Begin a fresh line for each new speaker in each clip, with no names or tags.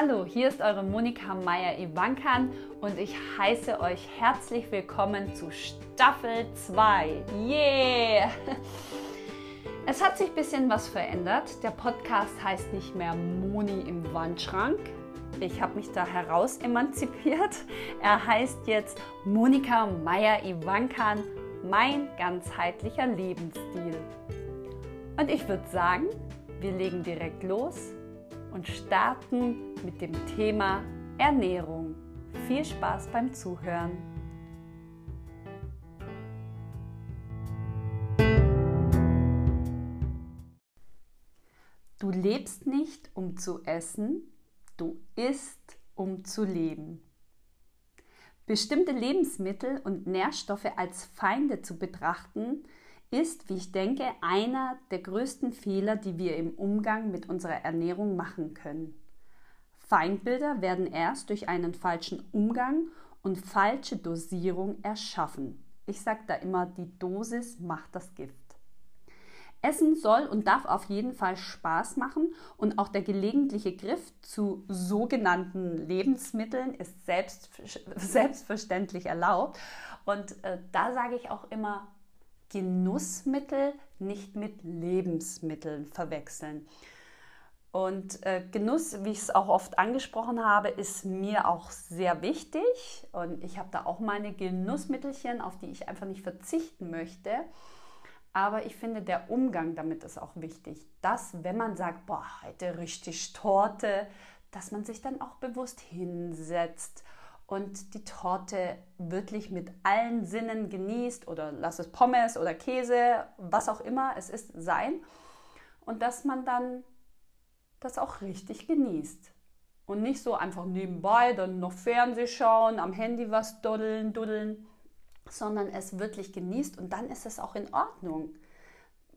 Hallo, hier ist eure Monika Meyer-Ivankan und ich heiße euch herzlich willkommen zu Staffel 2. Yeah! Es hat sich ein bisschen was verändert. Der Podcast heißt nicht mehr Moni im Wandschrank. Ich habe mich da heraus emanzipiert. Er heißt jetzt Monika Meyer-Ivankan, mein ganzheitlicher Lebensstil. Und ich würde sagen, wir legen direkt los und starten mit dem Thema Ernährung. Viel Spaß beim Zuhören. Du lebst nicht, um zu essen, du isst, um zu leben. Bestimmte Lebensmittel und Nährstoffe als Feinde zu betrachten, ist, wie ich denke, einer der größten Fehler, die wir im Umgang mit unserer Ernährung machen können. Feindbilder werden erst durch einen falschen Umgang und falsche Dosierung erschaffen. Ich sage da immer, die Dosis macht das Gift. Essen soll und darf auf jeden Fall Spaß machen und auch der gelegentliche Griff zu sogenannten Lebensmitteln ist selbst, selbstverständlich erlaubt. Und äh, da sage ich auch immer, Genussmittel nicht mit Lebensmitteln verwechseln. Und äh, Genuss, wie ich es auch oft angesprochen habe, ist mir auch sehr wichtig. Und ich habe da auch meine Genussmittelchen, auf die ich einfach nicht verzichten möchte. Aber ich finde, der Umgang damit ist auch wichtig. Dass, wenn man sagt, boah, heute richtig Torte, dass man sich dann auch bewusst hinsetzt und die Torte wirklich mit allen Sinnen genießt oder lass es Pommes oder Käse, was auch immer es ist, sein. Und dass man dann das auch richtig genießt. Und nicht so einfach nebenbei dann noch Fernseh schauen, am Handy was duddeln, duddeln, sondern es wirklich genießt und dann ist es auch in Ordnung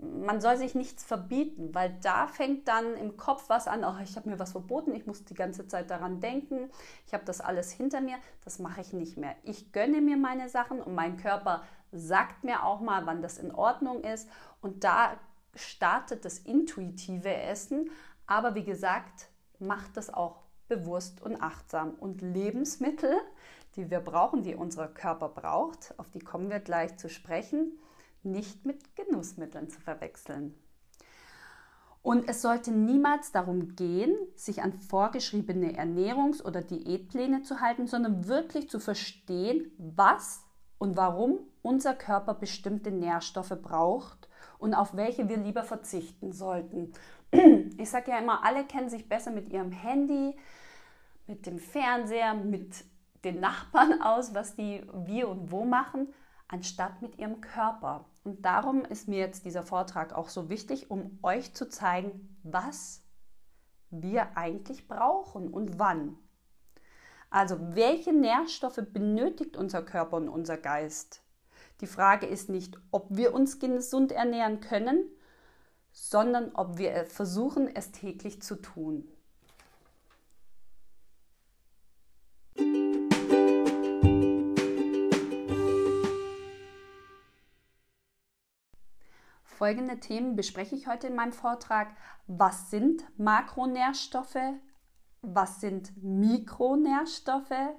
man soll sich nichts verbieten, weil da fängt dann im Kopf was an, oh, ich habe mir was verboten, ich muss die ganze Zeit daran denken, ich habe das alles hinter mir, das mache ich nicht mehr. Ich gönne mir meine Sachen und mein Körper sagt mir auch mal, wann das in Ordnung ist. Und da startet das intuitive Essen, aber wie gesagt, macht das auch bewusst und achtsam. Und Lebensmittel, die wir brauchen, die unser Körper braucht, auf die kommen wir gleich zu sprechen nicht mit Genussmitteln zu verwechseln. Und es sollte niemals darum gehen, sich an vorgeschriebene Ernährungs- oder Diätpläne zu halten, sondern wirklich zu verstehen, was und warum unser Körper bestimmte Nährstoffe braucht und auf welche wir lieber verzichten sollten. Ich sage ja immer, alle kennen sich besser mit ihrem Handy, mit dem Fernseher, mit den Nachbarn aus, was die wie und wo machen, anstatt mit ihrem Körper. Und darum ist mir jetzt dieser Vortrag auch so wichtig, um euch zu zeigen, was wir eigentlich brauchen und wann. Also welche Nährstoffe benötigt unser Körper und unser Geist? Die Frage ist nicht, ob wir uns gesund ernähren können, sondern ob wir versuchen, es täglich zu tun. Folgende Themen bespreche ich heute in meinem Vortrag. Was sind Makronährstoffe? Was sind Mikronährstoffe?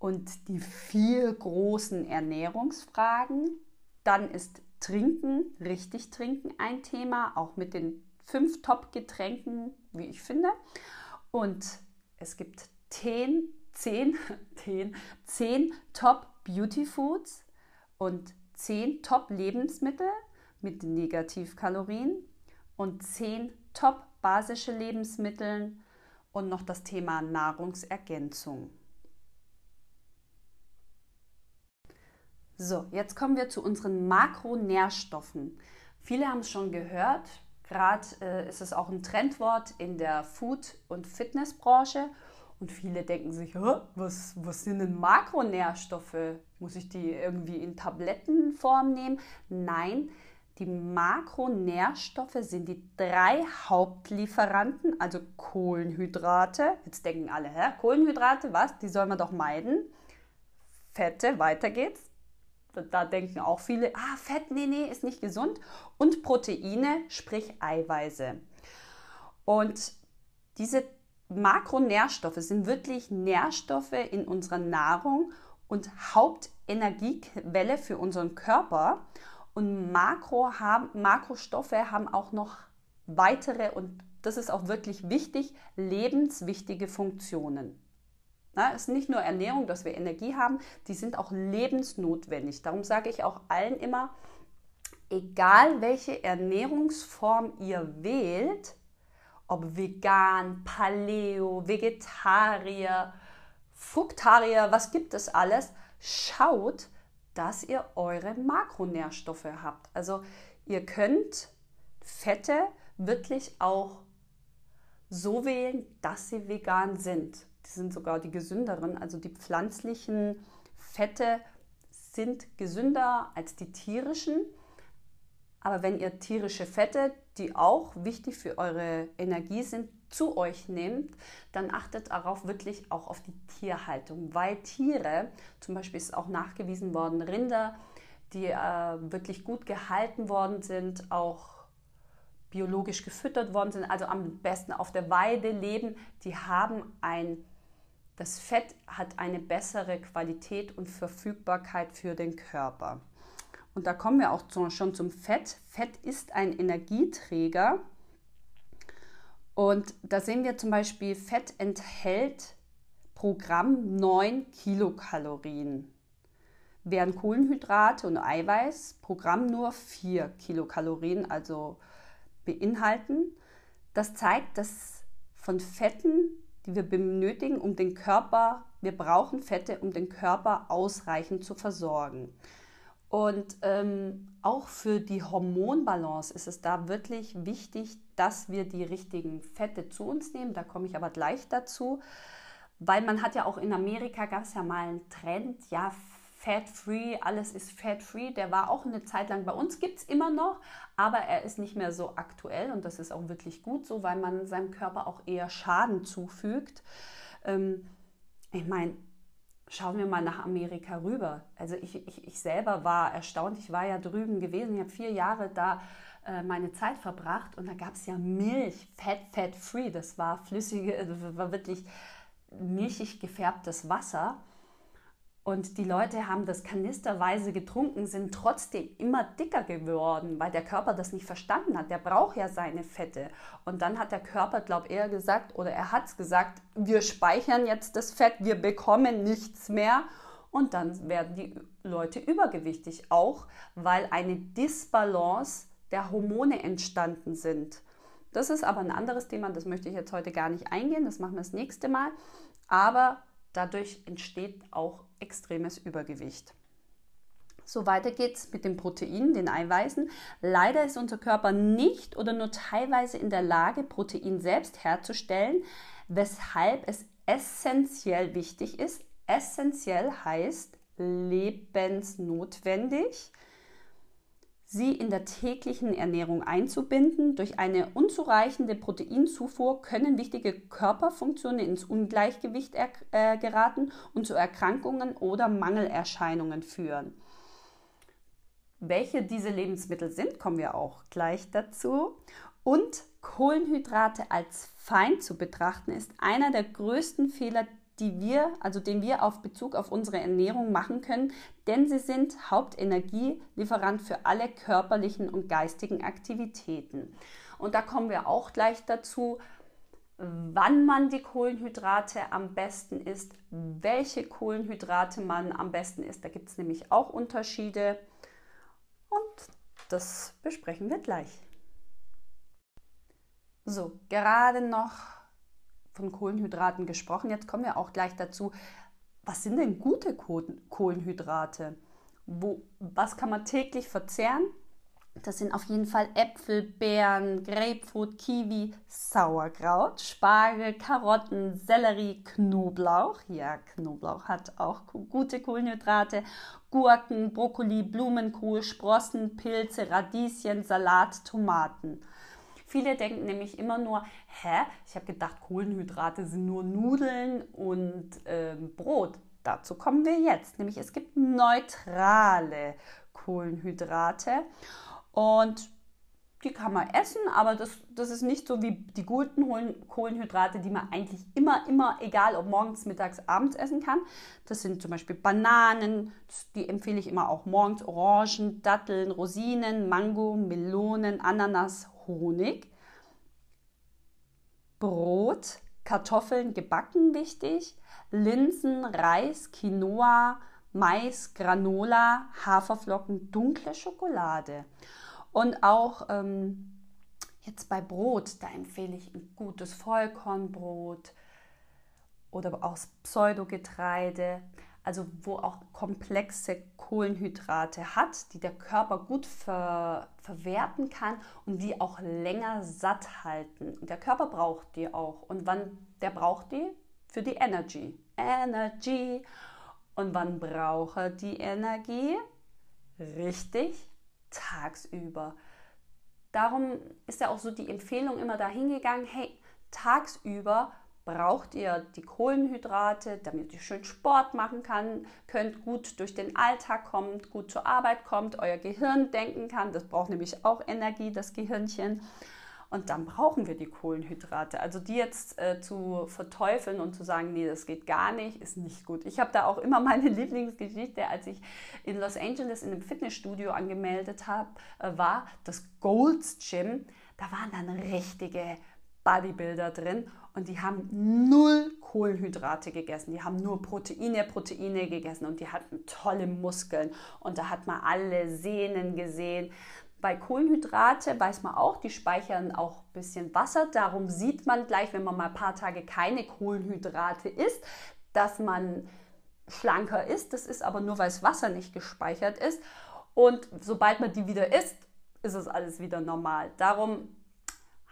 Und die vier großen Ernährungsfragen. Dann ist Trinken, richtig trinken ein Thema, auch mit den fünf Top-Getränken, wie ich finde. Und es gibt zehn, zehn, zehn, zehn Top-Beauty-Foods und zehn Top-Lebensmittel mit Negativkalorien und 10 top basische Lebensmittel und noch das Thema Nahrungsergänzung. So, jetzt kommen wir zu unseren Makronährstoffen. Viele haben es schon gehört, gerade äh, ist es auch ein Trendwort in der Food- und Fitnessbranche. Und viele denken sich, was, was sind denn Makronährstoffe? Muss ich die irgendwie in Tablettenform nehmen? Nein, die Makronährstoffe sind die drei Hauptlieferanten, also Kohlenhydrate. Jetzt denken alle, hä, Kohlenhydrate, was? Die soll man doch meiden. Fette, weiter geht's. Da denken auch viele, ah, Fett, nee, nee, ist nicht gesund. Und Proteine, sprich Eiweiße. Und diese Makronährstoffe sind wirklich Nährstoffe in unserer Nahrung und Hauptenergiequelle für unseren Körper. Und Makro haben, Makrostoffe haben auch noch weitere, und das ist auch wirklich wichtig, lebenswichtige Funktionen. Es ist nicht nur Ernährung, dass wir Energie haben, die sind auch lebensnotwendig. Darum sage ich auch allen immer, egal welche Ernährungsform ihr wählt, ob vegan, Paleo, Vegetarier, Fruktarier, was gibt es alles, schaut, dass ihr eure Makronährstoffe habt. Also ihr könnt Fette wirklich auch so wählen, dass sie vegan sind. Die sind sogar die gesünderen, also die pflanzlichen Fette sind gesünder als die tierischen. Aber wenn ihr tierische Fette, die auch wichtig für eure Energie sind, zu euch nehmt, dann achtet darauf wirklich auch auf die Tierhaltung, weil Tiere, zum Beispiel ist auch nachgewiesen worden, Rinder, die äh, wirklich gut gehalten worden sind, auch biologisch gefüttert worden sind, also am besten auf der Weide leben, die haben ein, das Fett hat eine bessere Qualität und Verfügbarkeit für den Körper. Und da kommen wir auch schon zum Fett. Fett ist ein Energieträger. Und da sehen wir zum Beispiel, Fett enthält pro Gramm 9 Kilokalorien, während Kohlenhydrate und Eiweiß pro Gramm nur 4 Kilokalorien also beinhalten. Das zeigt, dass von Fetten, die wir benötigen, um den Körper, wir brauchen Fette, um den Körper ausreichend zu versorgen. Und ähm, auch für die Hormonbalance ist es da wirklich wichtig, dass wir die richtigen Fette zu uns nehmen. Da komme ich aber gleich dazu, weil man hat ja auch in Amerika gab es ja mal einen Trend, ja, Fat-Free, alles ist Fat-Free. Der war auch eine Zeit lang bei uns, gibt es immer noch, aber er ist nicht mehr so aktuell und das ist auch wirklich gut so, weil man seinem Körper auch eher Schaden zufügt. Ähm, ich meine, schauen wir mal nach Amerika rüber. Also ich, ich, ich selber war erstaunt, ich war ja drüben gewesen, ich habe vier Jahre da äh, meine Zeit verbracht und da gab es ja Milch, fat, fat free, das war flüssige, das war wirklich milchig gefärbtes Wasser. Und die Leute haben das kanisterweise getrunken, sind trotzdem immer dicker geworden, weil der Körper das nicht verstanden hat. Der braucht ja seine Fette. Und dann hat der Körper, glaube ich, eher gesagt, oder er hat es gesagt, wir speichern jetzt das Fett, wir bekommen nichts mehr. Und dann werden die Leute übergewichtig, auch weil eine Disbalance der Hormone entstanden sind. Das ist aber ein anderes Thema, das möchte ich jetzt heute gar nicht eingehen, das machen wir das nächste Mal. Aber dadurch entsteht auch extremes Übergewicht. So weiter geht's mit den Proteinen, den Eiweißen. Leider ist unser Körper nicht oder nur teilweise in der Lage, Protein selbst herzustellen, weshalb es essentiell wichtig ist. Essentiell heißt lebensnotwendig, sie in der täglichen Ernährung einzubinden. Durch eine unzureichende Proteinzufuhr können wichtige Körperfunktionen ins Ungleichgewicht äh, geraten und zu Erkrankungen oder Mangelerscheinungen führen. Welche diese Lebensmittel sind, kommen wir auch gleich dazu. Und Kohlenhydrate als Feind zu betrachten, ist einer der größten Fehler, die wir, also den wir auf Bezug auf unsere Ernährung machen können, denn sie sind Hauptenergielieferant für alle körperlichen und geistigen Aktivitäten. Und da kommen wir auch gleich dazu, wann man die Kohlenhydrate am besten isst, welche Kohlenhydrate man am besten isst. Da gibt es nämlich auch Unterschiede und das besprechen wir gleich. So, gerade noch von Kohlenhydraten gesprochen. Jetzt kommen wir auch gleich dazu, was sind denn gute Kohlenhydrate? Wo, was kann man täglich verzehren? Das sind auf jeden Fall Äpfel, Beeren, Grapefruit, Kiwi, Sauerkraut, Spargel, Karotten, Sellerie, Knoblauch. Ja, Knoblauch hat auch gute Kohlenhydrate. Gurken, Brokkoli, Blumenkohl, Sprossen, Pilze, Radieschen, Salat, Tomaten. Viele denken nämlich immer nur, hä, ich habe gedacht, Kohlenhydrate sind nur Nudeln und äh, Brot. Dazu kommen wir jetzt. Nämlich es gibt neutrale Kohlenhydrate. Und die kann man essen, aber das, das ist nicht so wie die guten Kohlenhydrate, die man eigentlich immer, immer, egal ob morgens, mittags, abends essen kann. Das sind zum Beispiel Bananen, die empfehle ich immer auch morgens, Orangen, Datteln, Rosinen, Mango, Melonen, Ananas, Honig. Brot, Kartoffeln gebacken wichtig, Linsen, Reis, Quinoa, Mais, Granola, Haferflocken, dunkle Schokolade. Und auch ähm, jetzt bei Brot, da empfehle ich ein gutes Vollkornbrot oder aus Pseudogetreide, also wo auch komplexe Kohlenhydrate hat, die der Körper gut ver verwerten kann und die auch länger satt halten. Der Körper braucht die auch. Und wann der braucht die? Für die Energy. Energy. Und wann braucht er die Energie? Richtig, tagsüber. Darum ist ja auch so die Empfehlung immer dahingegangen, hey, tagsüber braucht ihr die Kohlenhydrate, damit ihr schön Sport machen kann, könnt gut durch den Alltag kommt, gut zur Arbeit kommt, euer Gehirn denken kann. Das braucht nämlich auch Energie, das Gehirnchen. Und dann brauchen wir die Kohlenhydrate. Also die jetzt äh, zu verteufeln und zu sagen, nee, das geht gar nicht, ist nicht gut. Ich habe da auch immer meine Lieblingsgeschichte, als ich in Los Angeles in einem Fitnessstudio angemeldet hab, äh, war, das Gold's Gym. Da waren dann richtige Bodybuilder drin und die haben null Kohlenhydrate gegessen. Die haben nur Proteine, Proteine gegessen und die hatten tolle Muskeln und da hat man alle Sehnen gesehen. Bei Kohlenhydrate weiß man auch, die speichern auch ein bisschen Wasser. Darum sieht man gleich, wenn man mal ein paar Tage keine Kohlenhydrate isst, dass man schlanker ist. Das ist aber nur, weil das Wasser nicht gespeichert ist. Und sobald man die wieder isst, ist es alles wieder normal. Darum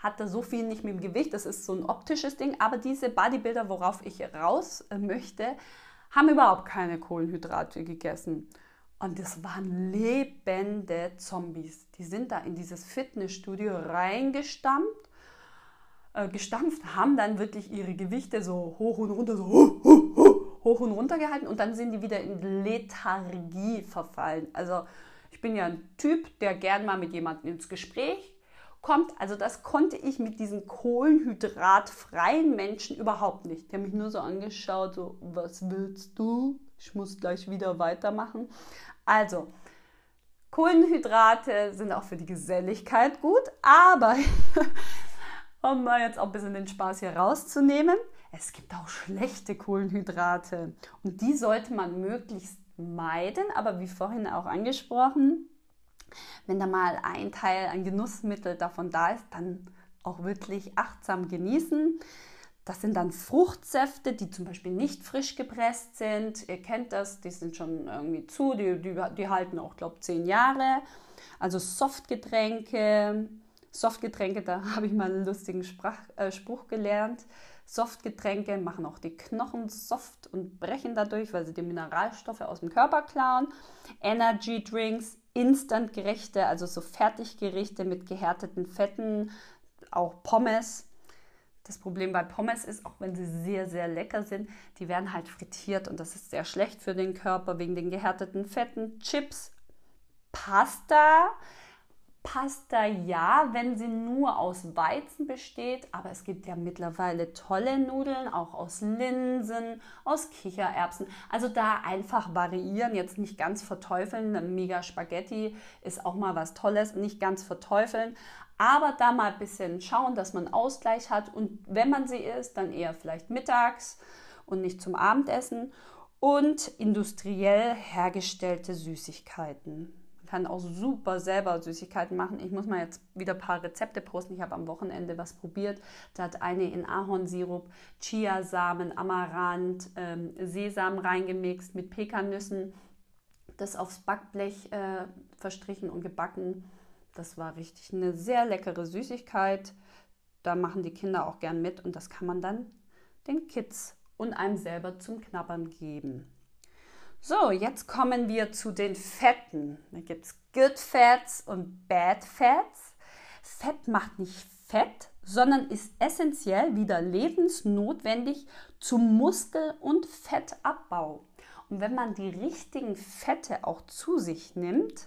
hat er so viel nicht mit dem Gewicht. Das ist so ein optisches Ding. Aber diese Bodybuilder, worauf ich raus möchte, haben überhaupt keine Kohlenhydrate gegessen. Und das waren lebende Zombies. Die sind da in dieses Fitnessstudio reingestampft, äh, gestampft, haben dann wirklich ihre Gewichte so hoch und runter, so hoch und runter gehalten und dann sind die wieder in Lethargie verfallen. Also ich bin ja ein Typ, der gern mal mit jemandem ins Gespräch kommt. Also das konnte ich mit diesen kohlenhydratfreien Menschen überhaupt nicht. Die haben mich nur so angeschaut, so, was willst du? Ich muss gleich wieder weitermachen. Also, Kohlenhydrate sind auch für die Geselligkeit gut, aber um mal jetzt auch ein bisschen den Spaß hier rauszunehmen, es gibt auch schlechte Kohlenhydrate und die sollte man möglichst meiden, aber wie vorhin auch angesprochen, wenn da mal ein Teil, ein Genussmittel davon da ist, dann auch wirklich achtsam genießen. Das sind dann Fruchtsäfte, die zum Beispiel nicht frisch gepresst sind. Ihr kennt das, die sind schon irgendwie zu, die, die, die halten auch, glaube ich, zehn Jahre. Also Softgetränke. Softgetränke, da habe ich mal einen lustigen Sprach, äh, Spruch gelernt. Softgetränke machen auch die Knochen soft und brechen dadurch, weil sie die Mineralstoffe aus dem Körper klauen. Energy Drinks, Instant-Gerichte, also so Fertiggerichte mit gehärteten Fetten, auch Pommes das Problem bei Pommes ist, auch wenn sie sehr, sehr lecker sind, die werden halt frittiert und das ist sehr schlecht für den Körper wegen den gehärteten Fetten. Chips, Pasta. Pasta ja, wenn sie nur aus Weizen besteht, aber es gibt ja mittlerweile tolle Nudeln, auch aus Linsen, aus Kichererbsen. Also da einfach variieren, jetzt nicht ganz verteufeln. Mega Spaghetti ist auch mal was Tolles, nicht ganz verteufeln, aber da mal ein bisschen schauen, dass man Ausgleich hat und wenn man sie isst, dann eher vielleicht mittags und nicht zum Abendessen und industriell hergestellte Süßigkeiten. Kann auch super selber Süßigkeiten machen. Ich muss mal jetzt wieder ein paar Rezepte posten. Ich habe am Wochenende was probiert. Da hat eine in Ahornsirup, Chiasamen, Amaranth, ähm, Sesam reingemixt mit Pekannüssen, das aufs Backblech äh, verstrichen und gebacken das war richtig eine sehr leckere Süßigkeit. Da machen die Kinder auch gern mit und das kann man dann den Kids und einem selber zum Knabbern geben. So, jetzt kommen wir zu den Fetten. Da gibt es Good Fats und Bad Fats. Fett macht nicht fett, sondern ist essentiell wieder lebensnotwendig zum Muskel- und Fettabbau. Und wenn man die richtigen Fette auch zu sich nimmt,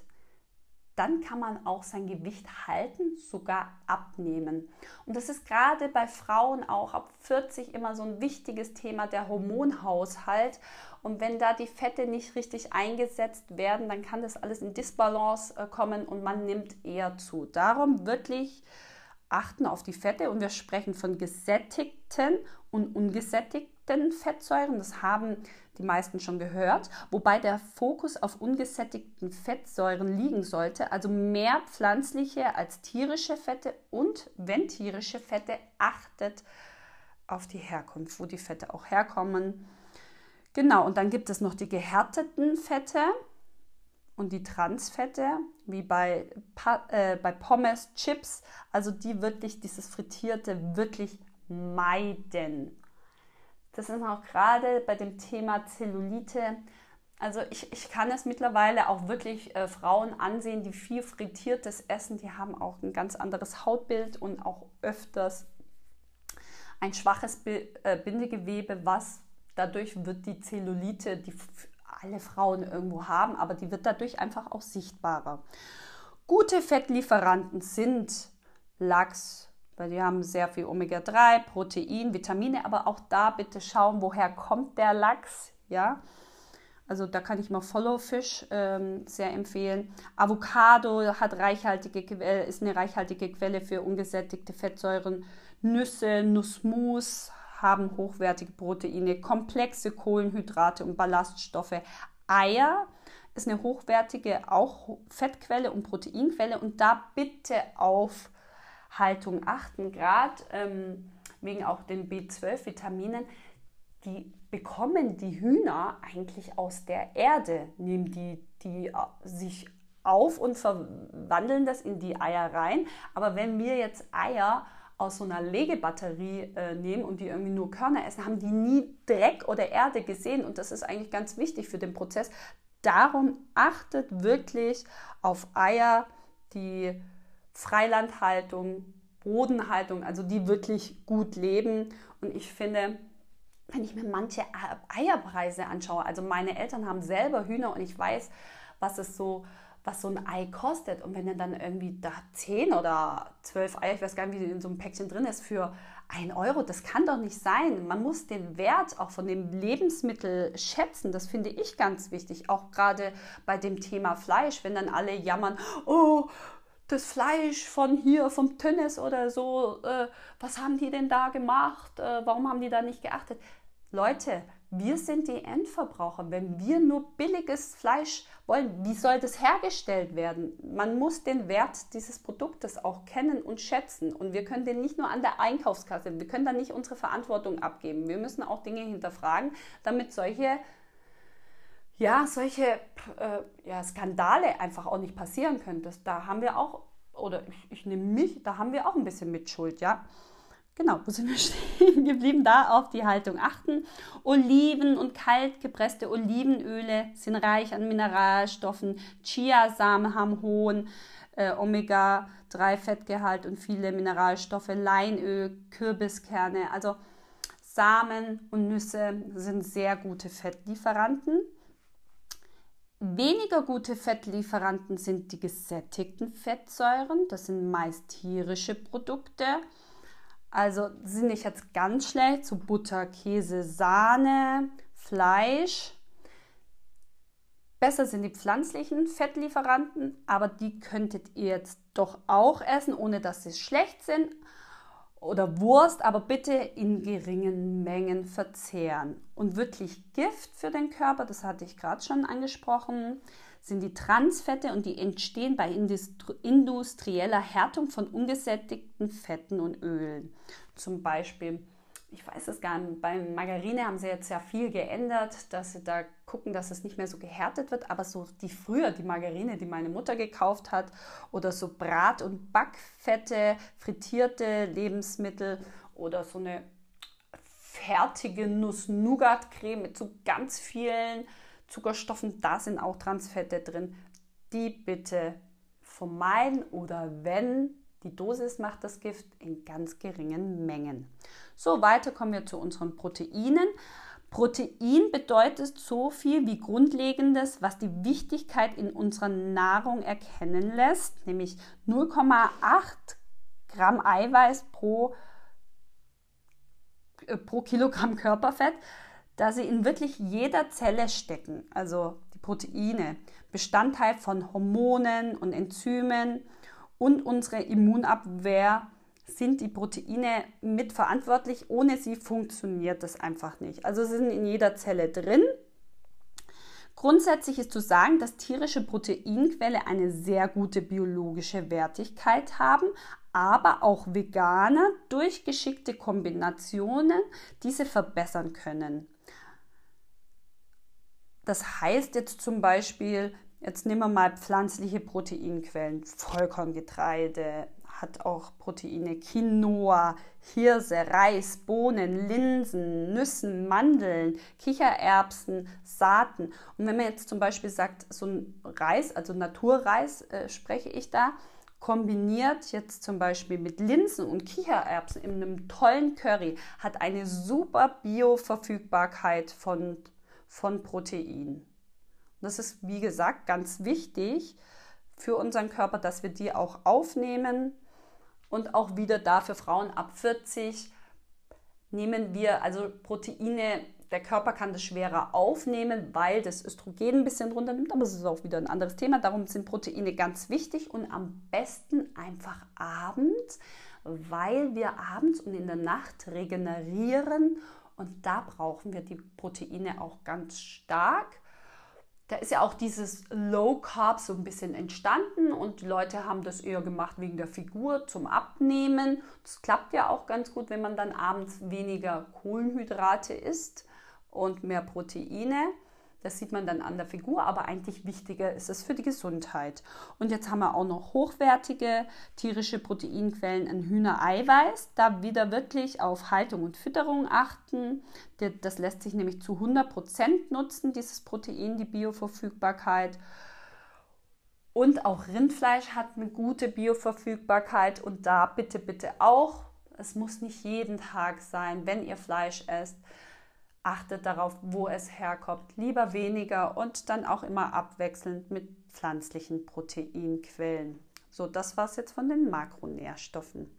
dann kann man auch sein Gewicht halten, sogar abnehmen. Und das ist gerade bei Frauen auch ab 40 immer so ein wichtiges Thema, der Hormonhaushalt. Und wenn da die Fette nicht richtig eingesetzt werden, dann kann das alles in Disbalance äh, kommen und man nimmt eher zu. Darum wirklich achten auf die Fette und wir sprechen von gesättigten und ungesättigten Fettsäuren. Das haben die meisten schon gehört, wobei der Fokus auf ungesättigten Fettsäuren liegen sollte, also mehr pflanzliche als tierische Fette und wenn tierische Fette, achtet auf die Herkunft, wo die Fette auch herkommen. Genau, und dann gibt es noch die gehärteten Fette und die Transfette, wie bei, äh, bei Pommes, Chips, also die wirklich dieses Frittierte wirklich meiden. Das ist auch gerade bei dem Thema Zellulite. Also ich, ich kann es mittlerweile auch wirklich äh, Frauen ansehen, die viel frittiertes essen. Die haben auch ein ganz anderes Hautbild und auch öfters ein schwaches äh, Bindegewebe, was dadurch wird die Zellulite, die alle Frauen irgendwo haben, aber die wird dadurch einfach auch sichtbarer. Gute Fettlieferanten sind Lachs, weil die haben sehr viel Omega-3, Protein, Vitamine, aber auch da bitte schauen, woher kommt der Lachs, ja. Also da kann ich mal Follow Fish ähm, sehr empfehlen. Avocado hat reichhaltige, ist eine reichhaltige Quelle für ungesättigte Fettsäuren. Nüsse, Nussmus haben hochwertige Proteine, komplexe Kohlenhydrate und Ballaststoffe. Eier ist eine hochwertige auch Fettquelle und Proteinquelle und da bitte auf Haltung achten, gerade ähm, wegen auch den B12-Vitaminen, die bekommen die Hühner eigentlich aus der Erde, nehmen die, die äh, sich auf und verwandeln das in die Eier rein. Aber wenn wir jetzt Eier aus so einer Legebatterie äh, nehmen und die irgendwie nur Körner essen, haben die nie Dreck oder Erde gesehen. Und das ist eigentlich ganz wichtig für den Prozess. Darum achtet wirklich auf Eier, die Freilandhaltung, Bodenhaltung, also die wirklich gut leben. Und ich finde, wenn ich mir manche Eierpreise anschaue, also meine Eltern haben selber Hühner und ich weiß, was es so was so ein Ei kostet. Und wenn dann irgendwie da 10 oder 12 Eier, ich weiß gar nicht, wie in so einem Päckchen drin ist, für 1 Euro, das kann doch nicht sein. Man muss den Wert auch von dem Lebensmittel schätzen. Das finde ich ganz wichtig. Auch gerade bei dem Thema Fleisch, wenn dann alle jammern, oh, das Fleisch von hier, vom Tönnes oder so, äh, was haben die denn da gemacht? Äh, warum haben die da nicht geachtet? Leute, wir sind die Endverbraucher. Wenn wir nur billiges Fleisch wollen, wie soll das hergestellt werden? Man muss den Wert dieses Produktes auch kennen und schätzen. Und wir können den nicht nur an der Einkaufskasse, wir können da nicht unsere Verantwortung abgeben. Wir müssen auch Dinge hinterfragen, damit solche ja, solche äh, ja, Skandale einfach auch nicht passieren können. Das, da haben wir auch, oder ich, ich nehme mich, da haben wir auch ein bisschen Mitschuld, ja. Genau, wo sind wir stehen geblieben? Da auf die Haltung achten. Oliven und kalt gepresste Olivenöle sind reich an Mineralstoffen. Chiasamen haben hohen äh, Omega-3-Fettgehalt und viele Mineralstoffe. Leinöl, Kürbiskerne, also Samen und Nüsse sind sehr gute Fettlieferanten. Weniger gute Fettlieferanten sind die gesättigten Fettsäuren. Das sind meist tierische Produkte. Also sind nicht jetzt ganz schlecht, so Butter, Käse, Sahne, Fleisch. Besser sind die pflanzlichen Fettlieferanten, aber die könntet ihr jetzt doch auch essen, ohne dass sie schlecht sind. Oder Wurst, aber bitte in geringen Mengen verzehren. Und wirklich Gift für den Körper, das hatte ich gerade schon angesprochen, sind die Transfette und die entstehen bei industrieller Härtung von ungesättigten Fetten und Ölen. Zum Beispiel, ich weiß es gar nicht, bei Margarine haben sie jetzt sehr viel geändert, dass sie da gucken, dass es nicht mehr so gehärtet wird, aber so die früher, die Margarine, die meine Mutter gekauft hat, oder so Brat- und Backfette, frittierte Lebensmittel oder so eine fertige Nuss-Nougat-Creme mit so ganz vielen Zuckerstoffen, da sind auch Transfette drin. Die bitte vermeiden oder wenn die Dosis macht das Gift in ganz geringen Mengen. So, weiter kommen wir zu unseren Proteinen. Protein bedeutet so viel wie Grundlegendes, was die Wichtigkeit in unserer Nahrung erkennen lässt, nämlich 0,8 Gramm Eiweiß pro, äh, pro Kilogramm Körperfett, da sie in wirklich jeder Zelle stecken, also die Proteine, Bestandteil von Hormonen und Enzymen und unsere Immunabwehr sind die Proteine mitverantwortlich. Ohne sie funktioniert das einfach nicht. Also sie sind in jeder Zelle drin. Grundsätzlich ist zu sagen, dass tierische Proteinquelle eine sehr gute biologische Wertigkeit haben, aber auch Veganer durch geschickte Kombinationen diese verbessern können. Das heißt jetzt zum Beispiel, jetzt nehmen wir mal pflanzliche Proteinquellen, Vollkorngetreide, hat auch Proteine, Quinoa, Hirse, Reis, Bohnen, Linsen, Nüssen, Mandeln, Kichererbsen, Saaten. Und wenn man jetzt zum Beispiel sagt, so ein Reis, also Naturreis äh, spreche ich da, kombiniert jetzt zum Beispiel mit Linsen und Kichererbsen in einem tollen Curry, hat eine super Bioverfügbarkeit von, von Protein. Das ist, wie gesagt, ganz wichtig für unseren Körper, dass wir die auch aufnehmen und auch wieder da für Frauen ab 40 nehmen wir also Proteine. Der Körper kann das schwerer aufnehmen, weil das Östrogen ein bisschen runternimmt, aber es ist auch wieder ein anderes Thema. Darum sind Proteine ganz wichtig und am besten einfach abends, weil wir abends und in der Nacht regenerieren und da brauchen wir die Proteine auch ganz stark da ist ja auch dieses Low Carb so ein bisschen entstanden und die Leute haben das eher gemacht wegen der Figur zum Abnehmen. Das klappt ja auch ganz gut, wenn man dann abends weniger Kohlenhydrate isst und mehr Proteine. Das sieht man dann an der Figur, aber eigentlich wichtiger ist es für die Gesundheit. Und jetzt haben wir auch noch hochwertige tierische Proteinquellen in Hühnereiweiß. Da wieder wirklich auf Haltung und Fütterung achten. Das lässt sich nämlich zu 100% nutzen, dieses Protein, die Bioverfügbarkeit. Und auch Rindfleisch hat eine gute Bioverfügbarkeit und da bitte, bitte auch. Es muss nicht jeden Tag sein, wenn ihr Fleisch esst achtet darauf, wo es herkommt. Lieber weniger und dann auch immer abwechselnd mit pflanzlichen Proteinquellen. So, das war es jetzt von den Makronährstoffen.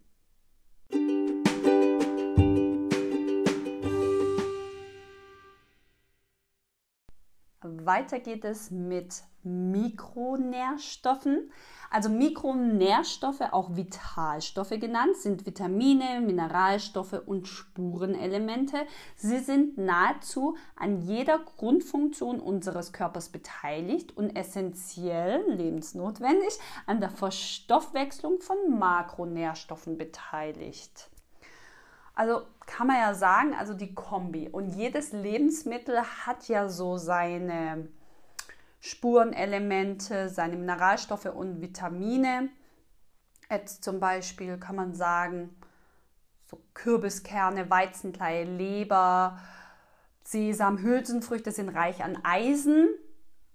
Weiter geht es mit Mikronährstoffen. Also Mikronährstoffe, auch Vitalstoffe genannt, sind Vitamine, Mineralstoffe und Spurenelemente. Sie sind nahezu an jeder Grundfunktion unseres Körpers beteiligt und essentiell, lebensnotwendig, an der Verstoffwechslung von Makronährstoffen beteiligt. Also kann man ja sagen, also die Kombi. Und jedes Lebensmittel hat ja so seine Spurenelemente, seine Mineralstoffe und Vitamine. Jetzt zum Beispiel kann man sagen, so Kürbiskerne, Weizenkleie, Leber, Sesam, Hülsenfrüchte sind reich an Eisen.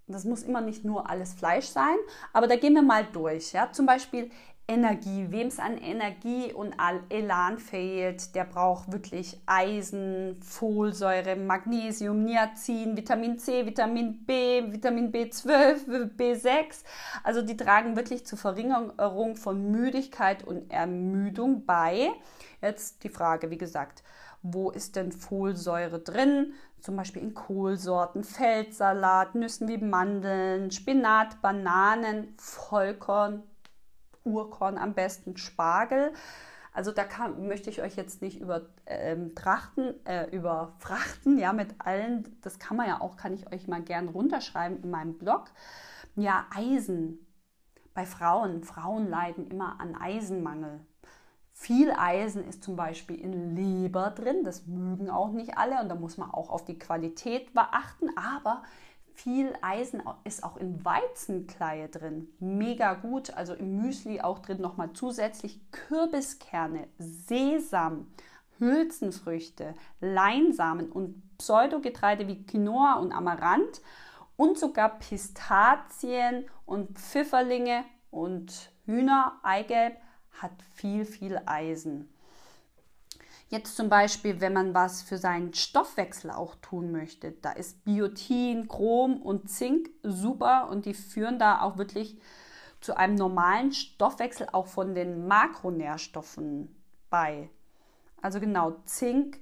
Das muss immer nicht nur alles Fleisch sein, aber da gehen wir mal durch. Ja? Zum Beispiel Energie. Wem es an Energie und Elan fehlt, der braucht wirklich Eisen, Folsäure, Magnesium, Niacin, Vitamin C, Vitamin B, Vitamin B12, B6. Also die tragen wirklich zur Verringerung von Müdigkeit und Ermüdung bei. Jetzt die Frage, wie gesagt, wo ist denn Folsäure drin? Zum Beispiel in Kohlsorten, Feldsalat, Nüssen wie Mandeln, Spinat, Bananen, Vollkorn, Urkorn am besten, Spargel. Also da kann, möchte ich euch jetzt nicht über ähm, Trachten, äh, überfrachten, ja, mit allen, das kann man ja auch, kann ich euch mal gern runterschreiben in meinem Blog. Ja, Eisen. Bei Frauen, Frauen leiden immer an Eisenmangel. Viel Eisen ist zum Beispiel in Leber drin, das mögen auch nicht alle und da muss man auch auf die Qualität beachten, aber viel Eisen ist auch in Weizenkleie drin. Mega gut. Also im Müsli auch drin nochmal zusätzlich Kürbiskerne, Sesam, Hülsenfrüchte, Leinsamen und Pseudogetreide wie Quinoa und Amaranth und sogar Pistazien und Pfifferlinge und Hühner, Eigelb hat viel, viel Eisen. Jetzt zum Beispiel, wenn man was für seinen Stoffwechsel auch tun möchte, da ist Biotin, Chrom und Zink super und die führen da auch wirklich zu einem normalen Stoffwechsel auch von den Makronährstoffen bei. Also genau, Zink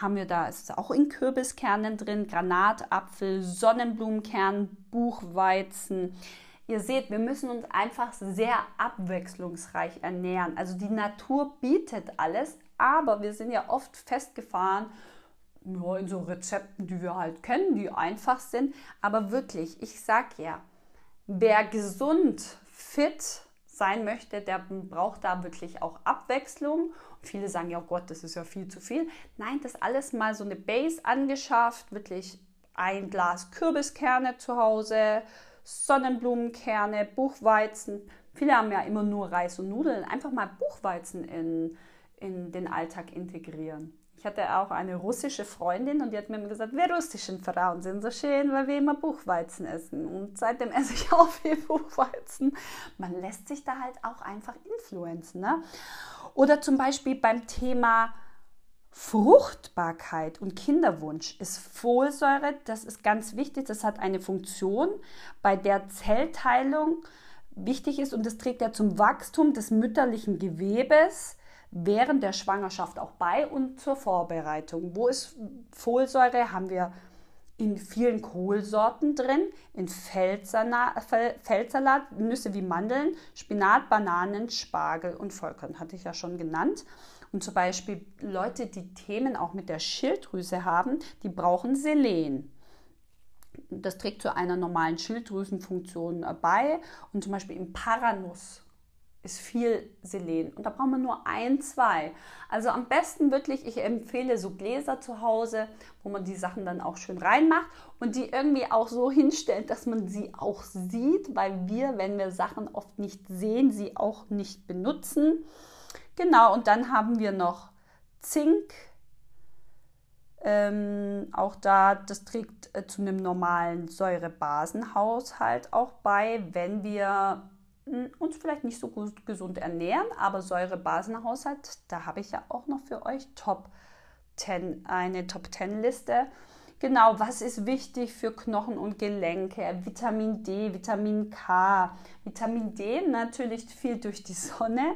haben wir da, ist auch in Kürbiskernen drin, Granatapfel, Sonnenblumenkern, Buchweizen. Ihr seht, wir müssen uns einfach sehr abwechslungsreich ernähren. Also die Natur bietet alles, aber wir sind ja oft festgefahren ja, in so Rezepten, die wir halt kennen, die einfach sind. Aber wirklich, ich sag ja, wer gesund, fit sein möchte, der braucht da wirklich auch Abwechslung. viele sagen ja, oh Gott, das ist ja viel zu viel. Nein, das alles mal so eine Base angeschafft, wirklich ein Glas Kürbiskerne zu Hause, Sonnenblumenkerne, Buchweizen. Viele haben ja immer nur Reis und Nudeln. Einfach mal Buchweizen in, in den Alltag integrieren. Ich hatte auch eine russische Freundin und die hat mir immer gesagt, wir russischen Frauen sind so schön, weil wir immer Buchweizen essen. Und seitdem esse ich auch viel Buchweizen. Man lässt sich da halt auch einfach influenzen. Ne? Oder zum Beispiel beim Thema Fruchtbarkeit und Kinderwunsch ist Folsäure, das ist ganz wichtig, das hat eine Funktion, bei der Zellteilung wichtig ist und das trägt ja zum Wachstum des mütterlichen Gewebes während der Schwangerschaft auch bei und zur Vorbereitung. Wo ist Folsäure? Haben wir in vielen Kohlsorten drin, in Feldsalat, Nüsse wie Mandeln, Spinat, Bananen, Spargel und Vollkorn, hatte ich ja schon genannt. Und zum Beispiel Leute, die Themen auch mit der Schilddrüse haben, die brauchen Selen. Das trägt zu einer normalen Schilddrüsenfunktion bei. Und zum Beispiel im Paranuss ist viel Selen. Und da braucht man nur ein, zwei. Also am besten wirklich, ich empfehle so Gläser zu Hause, wo man die Sachen dann auch schön reinmacht und die irgendwie auch so hinstellt, dass man sie auch sieht, weil wir, wenn wir Sachen oft nicht sehen, sie auch nicht benutzen. Genau, und dann haben wir noch Zink. Ähm, auch da, das trägt äh, zu einem normalen Säurebasenhaushalt auch bei, wenn wir uns vielleicht nicht so gut gesund ernähren, aber Säurebasenhaushalt, da habe ich ja auch noch für euch Top 10, eine Top 10 Liste. Genau, was ist wichtig für Knochen und Gelenke? Vitamin D, Vitamin K. Vitamin D natürlich viel durch die Sonne.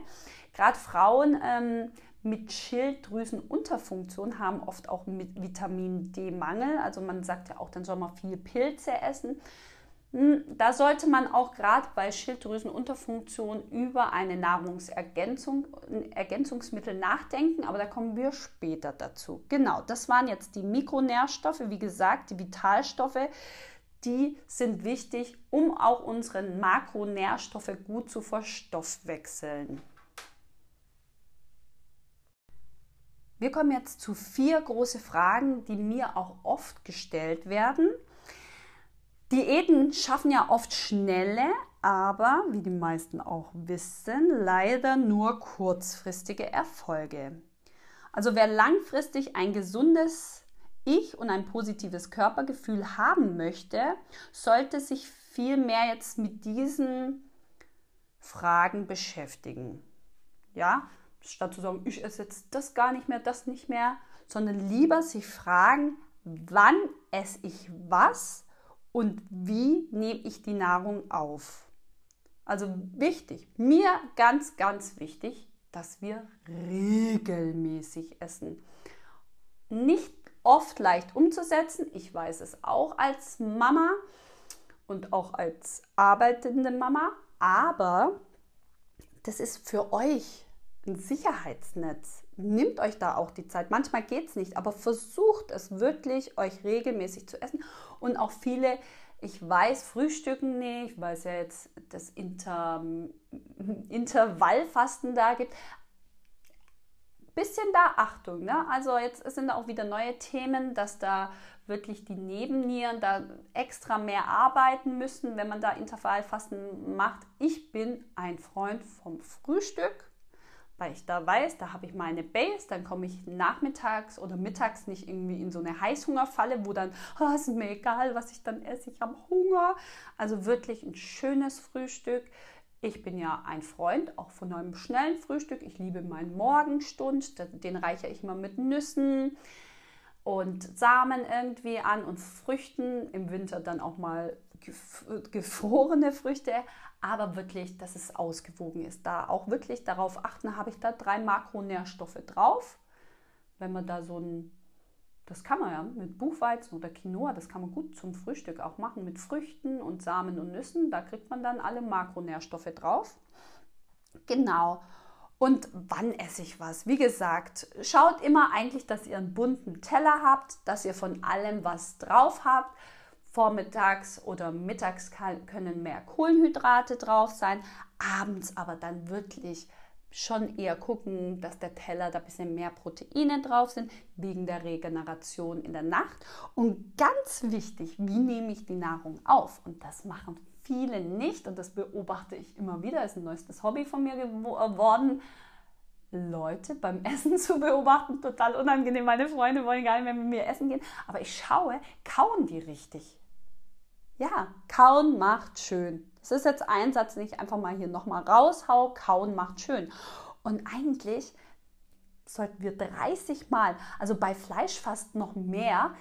Gerade Frauen ähm, mit Schilddrüsenunterfunktion haben oft auch mit Vitamin D-Mangel. Also man sagt ja auch, dann soll man viel Pilze essen. Hm, da sollte man auch gerade bei Schilddrüsenunterfunktion über eine Nahrungsergänzung, Ergänzungsmittel nachdenken, aber da kommen wir später dazu. Genau, das waren jetzt die Mikronährstoffe, wie gesagt, die Vitalstoffe, die sind wichtig, um auch unsere Makronährstoffe gut zu verstoffwechseln. Wir kommen jetzt zu vier große Fragen, die mir auch oft gestellt werden. Diäten schaffen ja oft schnelle, aber wie die meisten auch wissen, leider nur kurzfristige Erfolge. Also wer langfristig ein gesundes Ich und ein positives Körpergefühl haben möchte, sollte sich viel mehr jetzt mit diesen Fragen beschäftigen. Ja, statt zu sagen, ich esse jetzt das gar nicht mehr, das nicht mehr, sondern lieber sich fragen, wann esse ich was und wie nehme ich die Nahrung auf. Also wichtig, mir ganz, ganz wichtig, dass wir regelmäßig essen. Nicht oft leicht umzusetzen. Ich weiß es auch als Mama und auch als arbeitende Mama, aber das ist für euch ein Sicherheitsnetz. Nehmt euch da auch die Zeit. Manchmal geht es nicht, aber versucht es wirklich, euch regelmäßig zu essen. Und auch viele, ich weiß, frühstücken nicht, weil es ja jetzt das Inter, Intervallfasten da gibt. Bisschen da Achtung. Ne? Also jetzt sind da auch wieder neue Themen, dass da wirklich die Nebennieren da extra mehr arbeiten müssen, wenn man da Intervallfasten macht. Ich bin ein Freund vom Frühstück weil ich da weiß, da habe ich meine Base, dann komme ich nachmittags oder mittags nicht irgendwie in so eine Heißhungerfalle, wo dann, oh, ist mir egal, was ich dann esse, ich habe Hunger. Also wirklich ein schönes Frühstück. Ich bin ja ein Freund auch von einem schnellen Frühstück. Ich liebe meinen Morgenstund. Den reiche ich mal mit Nüssen und Samen irgendwie an und Früchten. Im Winter dann auch mal gefrorene Früchte. Aber wirklich, dass es ausgewogen ist. Da auch wirklich darauf achten, habe ich da drei Makronährstoffe drauf. Wenn man da so ein das kann man ja mit Buchweizen oder Quinoa, das kann man gut zum Frühstück auch machen mit Früchten und Samen und Nüssen. Da kriegt man dann alle Makronährstoffe drauf. Genau. Und wann esse ich was? Wie gesagt, schaut immer eigentlich, dass ihr einen bunten Teller habt, dass ihr von allem was drauf habt. Vormittags oder mittags können mehr Kohlenhydrate drauf sein, abends aber dann wirklich schon eher gucken, dass der Teller da ein bisschen mehr Proteine drauf sind, wegen der Regeneration in der Nacht. Und ganz wichtig, wie nehme ich die Nahrung auf? Und das machen viele nicht und das beobachte ich immer wieder, ist ein neuestes Hobby von mir geworden. Leute beim Essen zu beobachten, total unangenehm. Meine Freunde wollen gar nicht mehr mit mir essen gehen, aber ich schaue, kauen die richtig? Ja, kauen macht schön. Das ist jetzt ein Satz, den ich einfach mal hier nochmal raushau. Kauen macht schön. Und eigentlich sollten wir 30 Mal, also bei Fleisch fast noch mehr,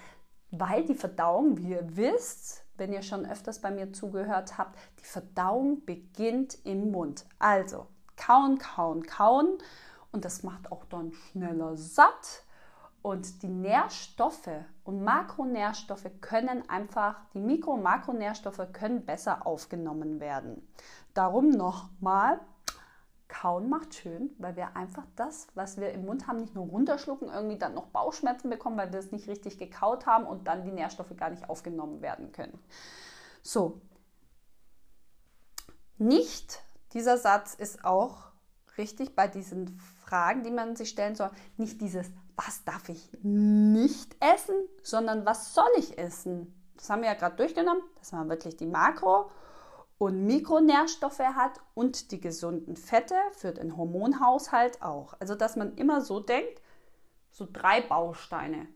weil die Verdauung, wie ihr wisst, wenn ihr schon öfters bei mir zugehört habt, die Verdauung beginnt im Mund. Also kauen, kauen, kauen und das macht auch dann schneller satt und die Nährstoffe und Makronährstoffe können einfach, die Mikro- und Makronährstoffe können besser aufgenommen werden. Darum nochmal, kauen macht schön, weil wir einfach das, was wir im Mund haben, nicht nur runterschlucken, irgendwie dann noch Bauchschmerzen bekommen, weil wir es nicht richtig gekaut haben und dann die Nährstoffe gar nicht aufgenommen werden können. So, nicht dieser Satz ist auch richtig bei diesen Fragen, die man sich stellen soll. Nicht dieses was darf ich nicht essen, sondern was soll ich essen? Das haben wir ja gerade durchgenommen, dass man wirklich die Makro- und Mikronährstoffe hat und die gesunden Fette für den Hormonhaushalt auch. Also dass man immer so denkt, so drei Bausteine.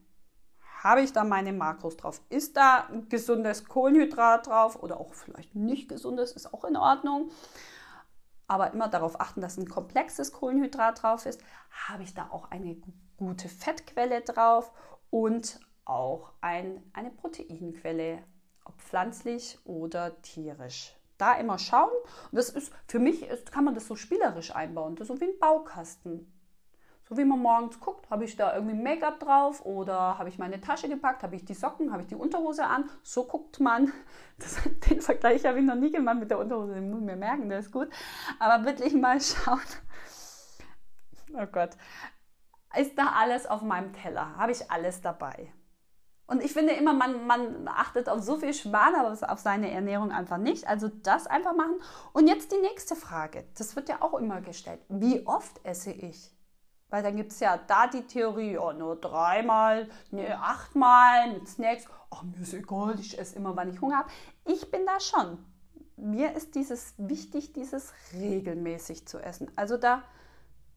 Habe ich da meine Makros drauf? Ist da ein gesundes Kohlenhydrat drauf oder auch vielleicht nicht gesundes, ist auch in Ordnung. Aber immer darauf achten, dass ein komplexes Kohlenhydrat drauf ist. Habe ich da auch eine gute Fettquelle drauf und auch ein, eine Proteinquelle, ob pflanzlich oder tierisch. Da immer schauen. Und das ist für mich ist, kann man das so spielerisch einbauen, das ist so wie ein Baukasten. So wie man morgens guckt, habe ich da irgendwie Make-up drauf oder habe ich meine Tasche gepackt, habe ich die Socken, habe ich die Unterhose an. So guckt man. Das, den Vergleich habe ich noch nie gemacht mit der Unterhose, den muss ich mir merken, der ist gut. Aber wirklich mal schauen. Oh Gott ist da alles auf meinem Teller, habe ich alles dabei. Und ich finde immer, man, man achtet auf so viel Schmarrn, aber auf seine Ernährung einfach nicht. Also das einfach machen. Und jetzt die nächste Frage. Das wird ja auch immer gestellt. Wie oft esse ich? Weil dann gibt es ja da die Theorie, oh, nur dreimal, nee, achtmal mit Snacks. Oh, mir ist egal, ich esse immer, wann ich Hunger habe. Ich bin da schon. Mir ist dieses wichtig, dieses regelmäßig zu essen. Also da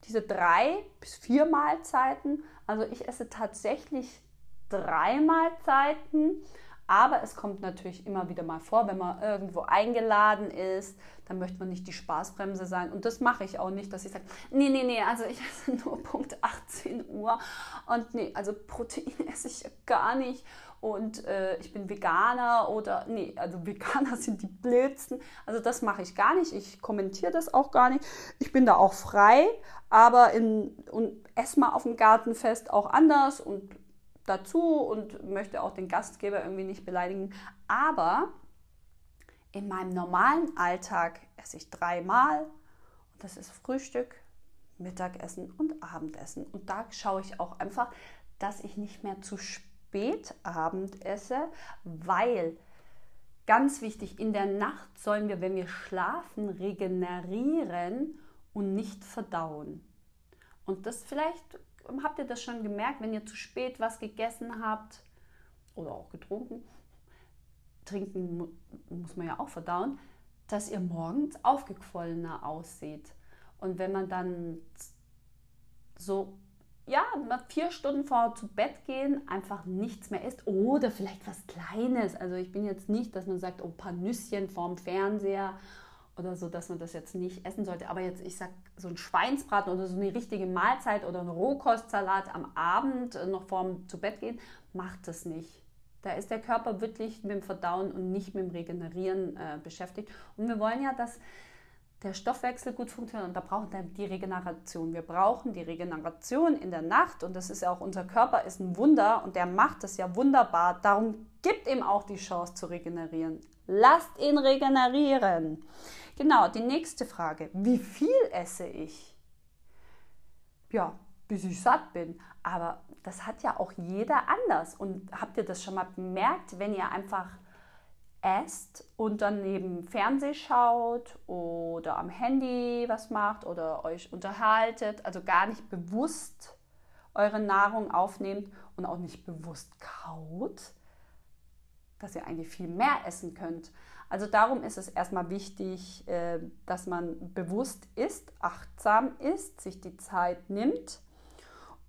diese drei bis vier Mahlzeiten. Also ich esse tatsächlich drei Mahlzeiten, aber es kommt natürlich immer wieder mal vor, wenn man irgendwo eingeladen ist, dann möchte man nicht die Spaßbremse sein. Und das mache ich auch nicht, dass ich sage, nee, nee, nee, also ich esse nur Punkt 18 Uhr und nee, also Protein esse ich gar nicht und äh, ich bin Veganer oder nee, also Veganer sind die Blitzen. Also das mache ich gar nicht. Ich kommentiere das auch gar nicht. Ich bin da auch frei, aber in, und esse mal auf dem Gartenfest auch anders und dazu und möchte auch den Gastgeber irgendwie nicht beleidigen. Aber in meinem normalen Alltag esse ich dreimal und das ist Frühstück, Mittagessen und Abendessen. Und da schaue ich auch einfach, dass ich nicht mehr zu spät Spätabend esse, weil ganz wichtig, in der Nacht sollen wir, wenn wir schlafen, regenerieren und nicht verdauen. Und das vielleicht habt ihr das schon gemerkt, wenn ihr zu spät was gegessen habt oder auch getrunken. Trinken muss man ja auch verdauen, dass ihr morgens aufgequollener aussieht. Und wenn man dann so ja, vier Stunden vor zu Bett gehen, einfach nichts mehr isst oder vielleicht was Kleines. Also ich bin jetzt nicht, dass man sagt, oh, ein paar Nüsschen vorm Fernseher oder so, dass man das jetzt nicht essen sollte. Aber jetzt, ich sag, so ein Schweinsbraten oder so eine richtige Mahlzeit oder ein Rohkostsalat am Abend äh, noch vorm zu Bett gehen, macht das nicht. Da ist der Körper wirklich mit dem Verdauen und nicht mit dem Regenerieren äh, beschäftigt. Und wir wollen ja, dass der Stoffwechsel gut funktioniert und da brauchen wir die Regeneration. Wir brauchen die Regeneration in der Nacht und das ist ja auch unser Körper ist ein Wunder und der macht das ja wunderbar. Darum gibt ihm auch die Chance zu regenerieren. Lasst ihn regenerieren. Genau, die nächste Frage. Wie viel esse ich? Ja, bis ich satt bin. Aber das hat ja auch jeder anders. Und habt ihr das schon mal bemerkt, wenn ihr einfach esst und dann neben Fernseh schaut oder am Handy was macht oder euch unterhaltet, also gar nicht bewusst eure Nahrung aufnehmt und auch nicht bewusst kaut, dass ihr eigentlich viel mehr essen könnt. Also darum ist es erstmal wichtig, äh, dass man bewusst ist, achtsam ist, sich die Zeit nimmt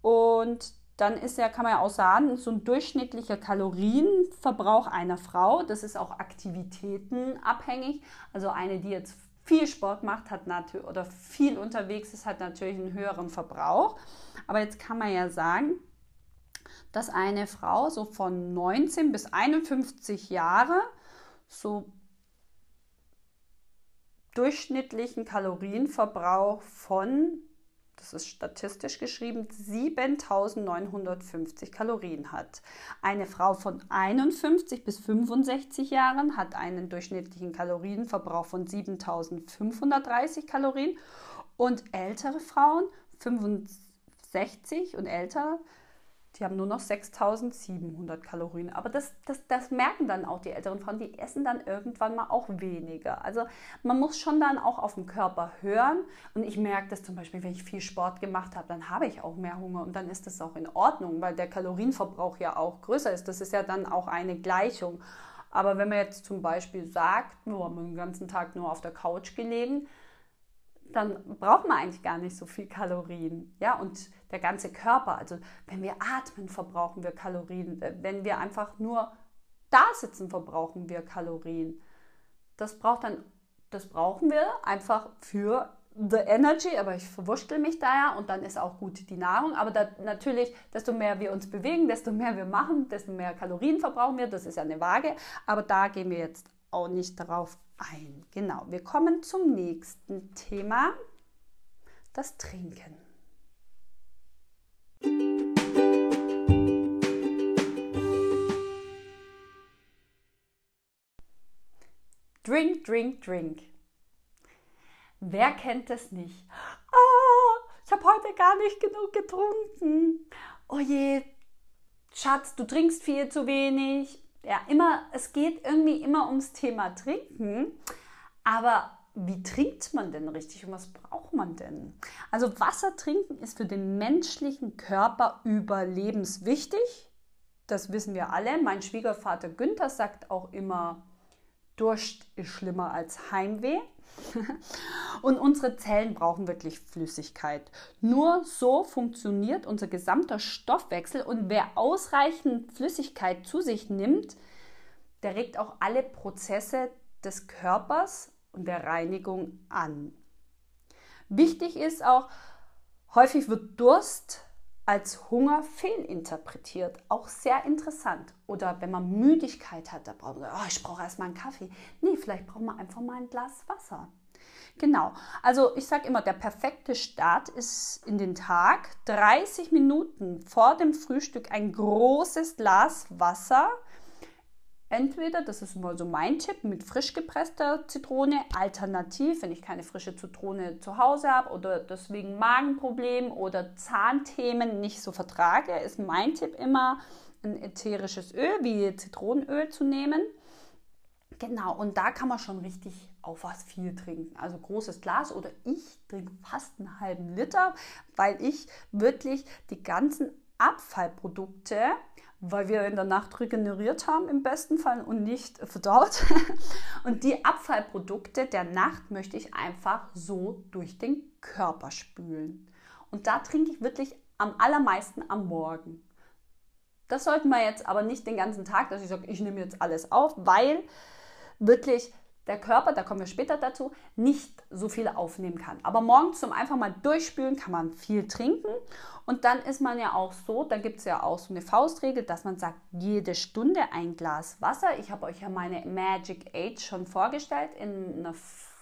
und dann ist ja, kann man ja auch sagen, so ein durchschnittlicher Kalorienverbrauch einer Frau, das ist auch aktivitätenabhängig. Also eine, die jetzt viel Sport macht, hat natürlich oder viel unterwegs ist, hat natürlich einen höheren Verbrauch. Aber jetzt kann man ja sagen, dass eine Frau so von 19 bis 51 Jahre so durchschnittlichen Kalorienverbrauch von das ist statistisch geschrieben, 7950 Kalorien hat. Eine Frau von 51 bis 65 Jahren hat einen durchschnittlichen Kalorienverbrauch von 7530 Kalorien und ältere Frauen 65 und älter die haben nur noch 6700 Kalorien. Aber das, das, das merken dann auch die älteren Frauen, die essen dann irgendwann mal auch weniger. Also man muss schon dann auch auf den Körper hören. Und ich merke das zum Beispiel, wenn ich viel Sport gemacht habe, dann habe ich auch mehr Hunger und dann ist das auch in Ordnung, weil der Kalorienverbrauch ja auch größer ist. Das ist ja dann auch eine Gleichung. Aber wenn man jetzt zum Beispiel sagt, wir haben den ganzen Tag nur auf der Couch gelegen, dann braucht man eigentlich gar nicht so viel Kalorien. Ja, und der ganze Körper, also wenn wir atmen, verbrauchen wir Kalorien. Äh, wenn wir einfach nur da sitzen, verbrauchen wir Kalorien. Das braucht dann, das brauchen wir einfach für the energy, aber ich verwurschtel mich da ja und dann ist auch gut die Nahrung. Aber da, natürlich, desto mehr wir uns bewegen, desto mehr wir machen, desto mehr Kalorien verbrauchen wir. Das ist ja eine Waage. Aber da gehen wir jetzt auch nicht darauf ein. Genau, wir kommen zum nächsten Thema, das Trinken. Drink, drink, drink. Wer kennt es nicht? Oh, ich habe heute gar nicht genug getrunken. Oh je, Schatz, du trinkst viel zu wenig ja, immer, es geht irgendwie immer ums Thema Trinken. Aber wie trinkt man denn richtig und was braucht man denn? Also Wasser trinken ist für den menschlichen Körper überlebenswichtig. Das wissen wir alle. Mein Schwiegervater Günther sagt auch immer, Durst ist schlimmer als Heimweh. Und unsere Zellen brauchen wirklich Flüssigkeit. Nur so funktioniert unser gesamter Stoffwechsel und wer ausreichend Flüssigkeit zu sich nimmt, der regt auch alle Prozesse des Körpers und der Reinigung an. Wichtig ist auch, häufig wird Durst als Hunger fehlinterpretiert. Auch sehr interessant. Oder wenn man Müdigkeit hat, da braucht man, oh, ich brauche erstmal einen Kaffee. Nee, vielleicht braucht man einfach mal ein Glas Wasser. Genau. Also ich sage immer, der perfekte Start ist in den Tag 30 Minuten vor dem Frühstück ein großes Glas Wasser. Entweder, das ist immer so mein Tipp, mit frisch gepresster Zitrone, alternativ, wenn ich keine frische Zitrone zu Hause habe oder deswegen Magenproblem oder Zahnthemen nicht so vertrage, ist mein Tipp immer, ein ätherisches Öl wie Zitronenöl zu nehmen. Genau, und da kann man schon richtig auf was viel trinken. Also großes Glas oder ich trinke fast einen halben Liter, weil ich wirklich die ganzen Abfallprodukte, weil wir in der Nacht regeneriert haben im besten Fall und nicht verdaut. Und die Abfallprodukte der Nacht möchte ich einfach so durch den Körper spülen. Und da trinke ich wirklich am allermeisten am Morgen. Das sollten wir jetzt aber nicht den ganzen Tag, dass ich sage, ich nehme jetzt alles auf, weil wirklich der Körper, da kommen wir später dazu, nicht so viel aufnehmen kann. Aber morgens zum einfach mal durchspülen kann man viel trinken. Und dann ist man ja auch so, da gibt es ja auch so eine Faustregel, dass man sagt, jede Stunde ein Glas Wasser. Ich habe euch ja meine Magic Age schon vorgestellt in einer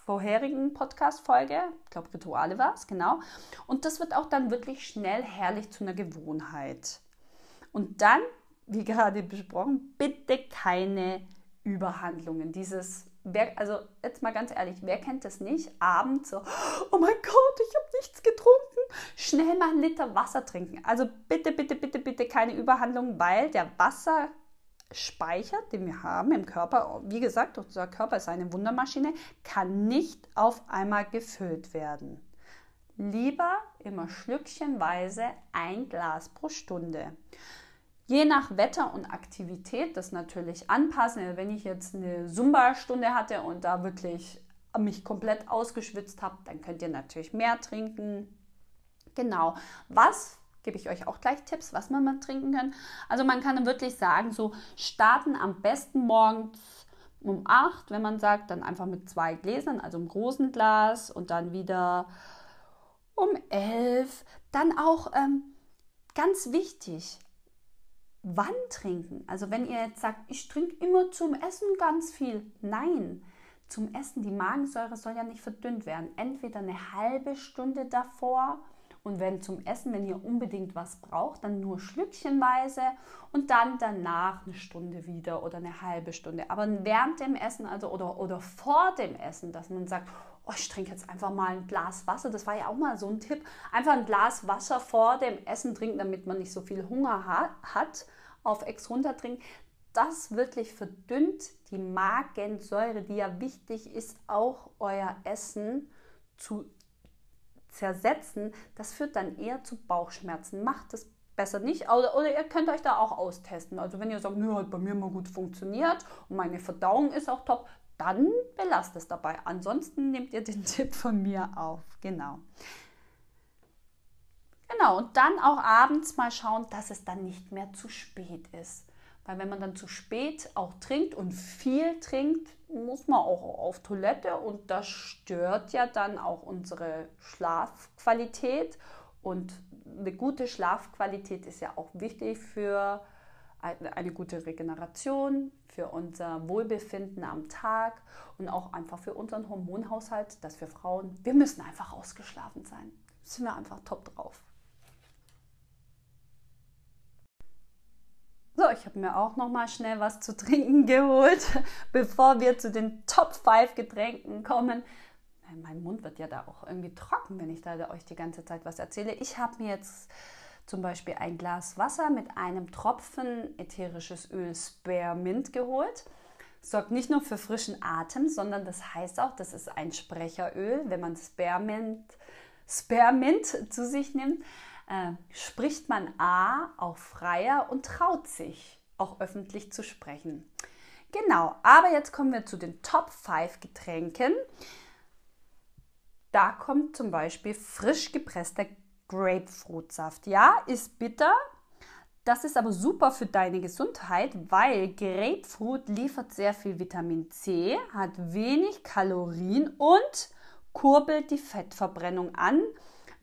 vorherigen Podcast-Folge. Ich glaube, Rituale war es, genau. Und das wird auch dann wirklich schnell herrlich zu einer Gewohnheit. Und dann, wie gerade besprochen, bitte keine Überhandlungen. Dieses Wer, also jetzt mal ganz ehrlich, wer kennt das nicht? Abends so, oh mein Gott, ich habe nichts getrunken. Schnell mal einen Liter Wasser trinken. Also bitte, bitte, bitte, bitte keine Überhandlung, weil der Wasserspeicher, den wir haben im Körper, wie gesagt, unser Körper ist eine Wundermaschine, kann nicht auf einmal gefüllt werden. Lieber immer schlückchenweise ein Glas pro Stunde. Je nach Wetter und Aktivität das natürlich anpassen. Also wenn ich jetzt eine Zumba-Stunde hatte und da wirklich mich komplett ausgeschwitzt habe, dann könnt ihr natürlich mehr trinken. Genau. Was gebe ich euch auch gleich Tipps, was man mal trinken kann. Also man kann wirklich sagen, so starten am besten morgens um 8, wenn man sagt, dann einfach mit zwei Gläsern, also einem großen Glas und dann wieder um 11. Dann auch ähm, ganz wichtig, wann trinken. Also wenn ihr jetzt sagt, ich trinke immer zum Essen ganz viel. Nein, zum Essen, die Magensäure soll ja nicht verdünnt werden. Entweder eine halbe Stunde davor und wenn zum Essen, wenn ihr unbedingt was braucht, dann nur schlückchenweise und dann danach eine Stunde wieder oder eine halbe Stunde. Aber während dem Essen, also oder, oder vor dem Essen, dass man sagt, oh, ich trinke jetzt einfach mal ein Glas Wasser. Das war ja auch mal so ein Tipp. Einfach ein Glas Wasser vor dem Essen trinken, damit man nicht so viel Hunger hat. Auf Ex runter trinken. Das wirklich verdünnt die Magensäure, die ja wichtig ist, auch euer Essen zu zersetzen, das führt dann eher zu Bauchschmerzen. Macht es besser nicht. Oder, oder, ihr könnt euch da auch austesten. Also wenn ihr sagt, nö, hat bei mir mal gut funktioniert und meine Verdauung ist auch top, dann belasst es dabei. Ansonsten nehmt ihr den Tipp von mir auf. Genau. Genau, und dann auch abends mal schauen, dass es dann nicht mehr zu spät ist. Weil wenn man dann zu spät auch trinkt und viel trinkt, muss man auch auf Toilette und das stört ja dann auch unsere Schlafqualität. Und eine gute Schlafqualität ist ja auch wichtig für eine gute Regeneration, für unser Wohlbefinden am Tag und auch einfach für unseren Hormonhaushalt, dass wir Frauen, wir müssen einfach ausgeschlafen sein. Sind wir einfach top drauf. So, ich habe mir auch noch mal schnell was zu trinken geholt, bevor wir zu den Top 5 Getränken kommen. Mein Mund wird ja da auch irgendwie trocken, wenn ich da euch die ganze Zeit was erzähle. Ich habe mir jetzt zum Beispiel ein Glas Wasser mit einem Tropfen ätherisches Öl Spearmint geholt. Sorgt nicht nur für frischen Atem, sondern das heißt auch, das ist ein Sprecheröl, wenn man Spearmint, Spearmint zu sich nimmt äh, spricht man A auch freier und traut sich auch öffentlich zu sprechen. Genau, aber jetzt kommen wir zu den Top 5 Getränken. Da kommt zum Beispiel frisch gepresster Grapefruitsaft. Ja, ist bitter. Das ist aber super für deine Gesundheit, weil Grapefruit liefert sehr viel Vitamin C, hat wenig Kalorien und kurbelt die Fettverbrennung an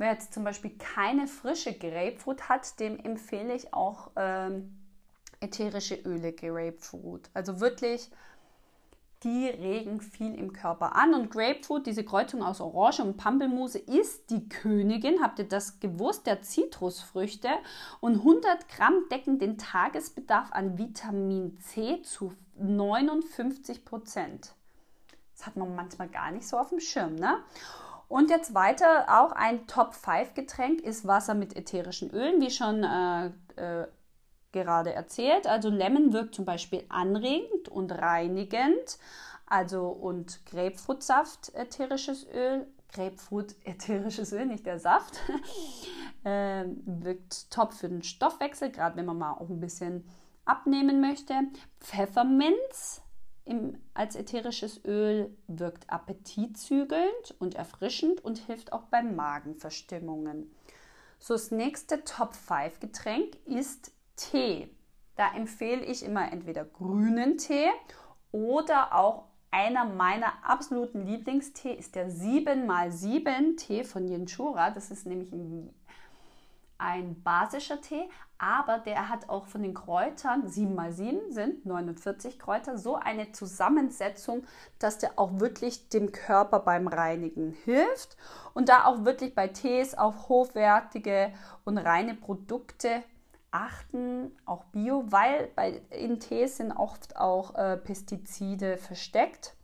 Wer jetzt zum Beispiel keine frische Grapefruit hat, dem empfehle ich auch ähm, ätherische Öle Grapefruit. Also wirklich, die regen viel im Körper an. Und Grapefruit, diese Kreuzung aus Orange und Pampelmuse, ist die Königin, habt ihr das gewusst, der Zitrusfrüchte. Und 100 Gramm decken den Tagesbedarf an Vitamin C zu 59 Prozent. Das hat man manchmal gar nicht so auf dem Schirm, ne? Und jetzt weiter, auch ein Top-5-Getränk ist Wasser mit ätherischen Ölen, wie schon äh, äh, gerade erzählt. Also Lemon wirkt zum Beispiel anregend und reinigend. Also und Grapefruitsaft ätherisches Öl, Grapefruit ätherisches Öl, nicht der Saft, äh, wirkt top für den Stoffwechsel, gerade wenn man mal auch ein bisschen abnehmen möchte. Pfefferminz im, als ätherisches Öl wirkt appetitzügelnd und erfrischend und hilft auch bei Magenverstimmungen. So, das nächste Top 5 Getränk ist Tee. Da empfehle ich immer entweder grünen Tee oder auch einer meiner absoluten Lieblingstee ist der 7x7 Tee von Yenchura. Das ist nämlich ein, ein basischer Tee, aber der hat auch von den Kräutern, 7x7 sind 49 Kräuter, so eine Zusammensetzung, dass der auch wirklich dem Körper beim Reinigen hilft und da auch wirklich bei Tees auf hochwertige und reine Produkte achten, auch Bio, weil bei, in Tees sind oft auch äh, Pestizide versteckt.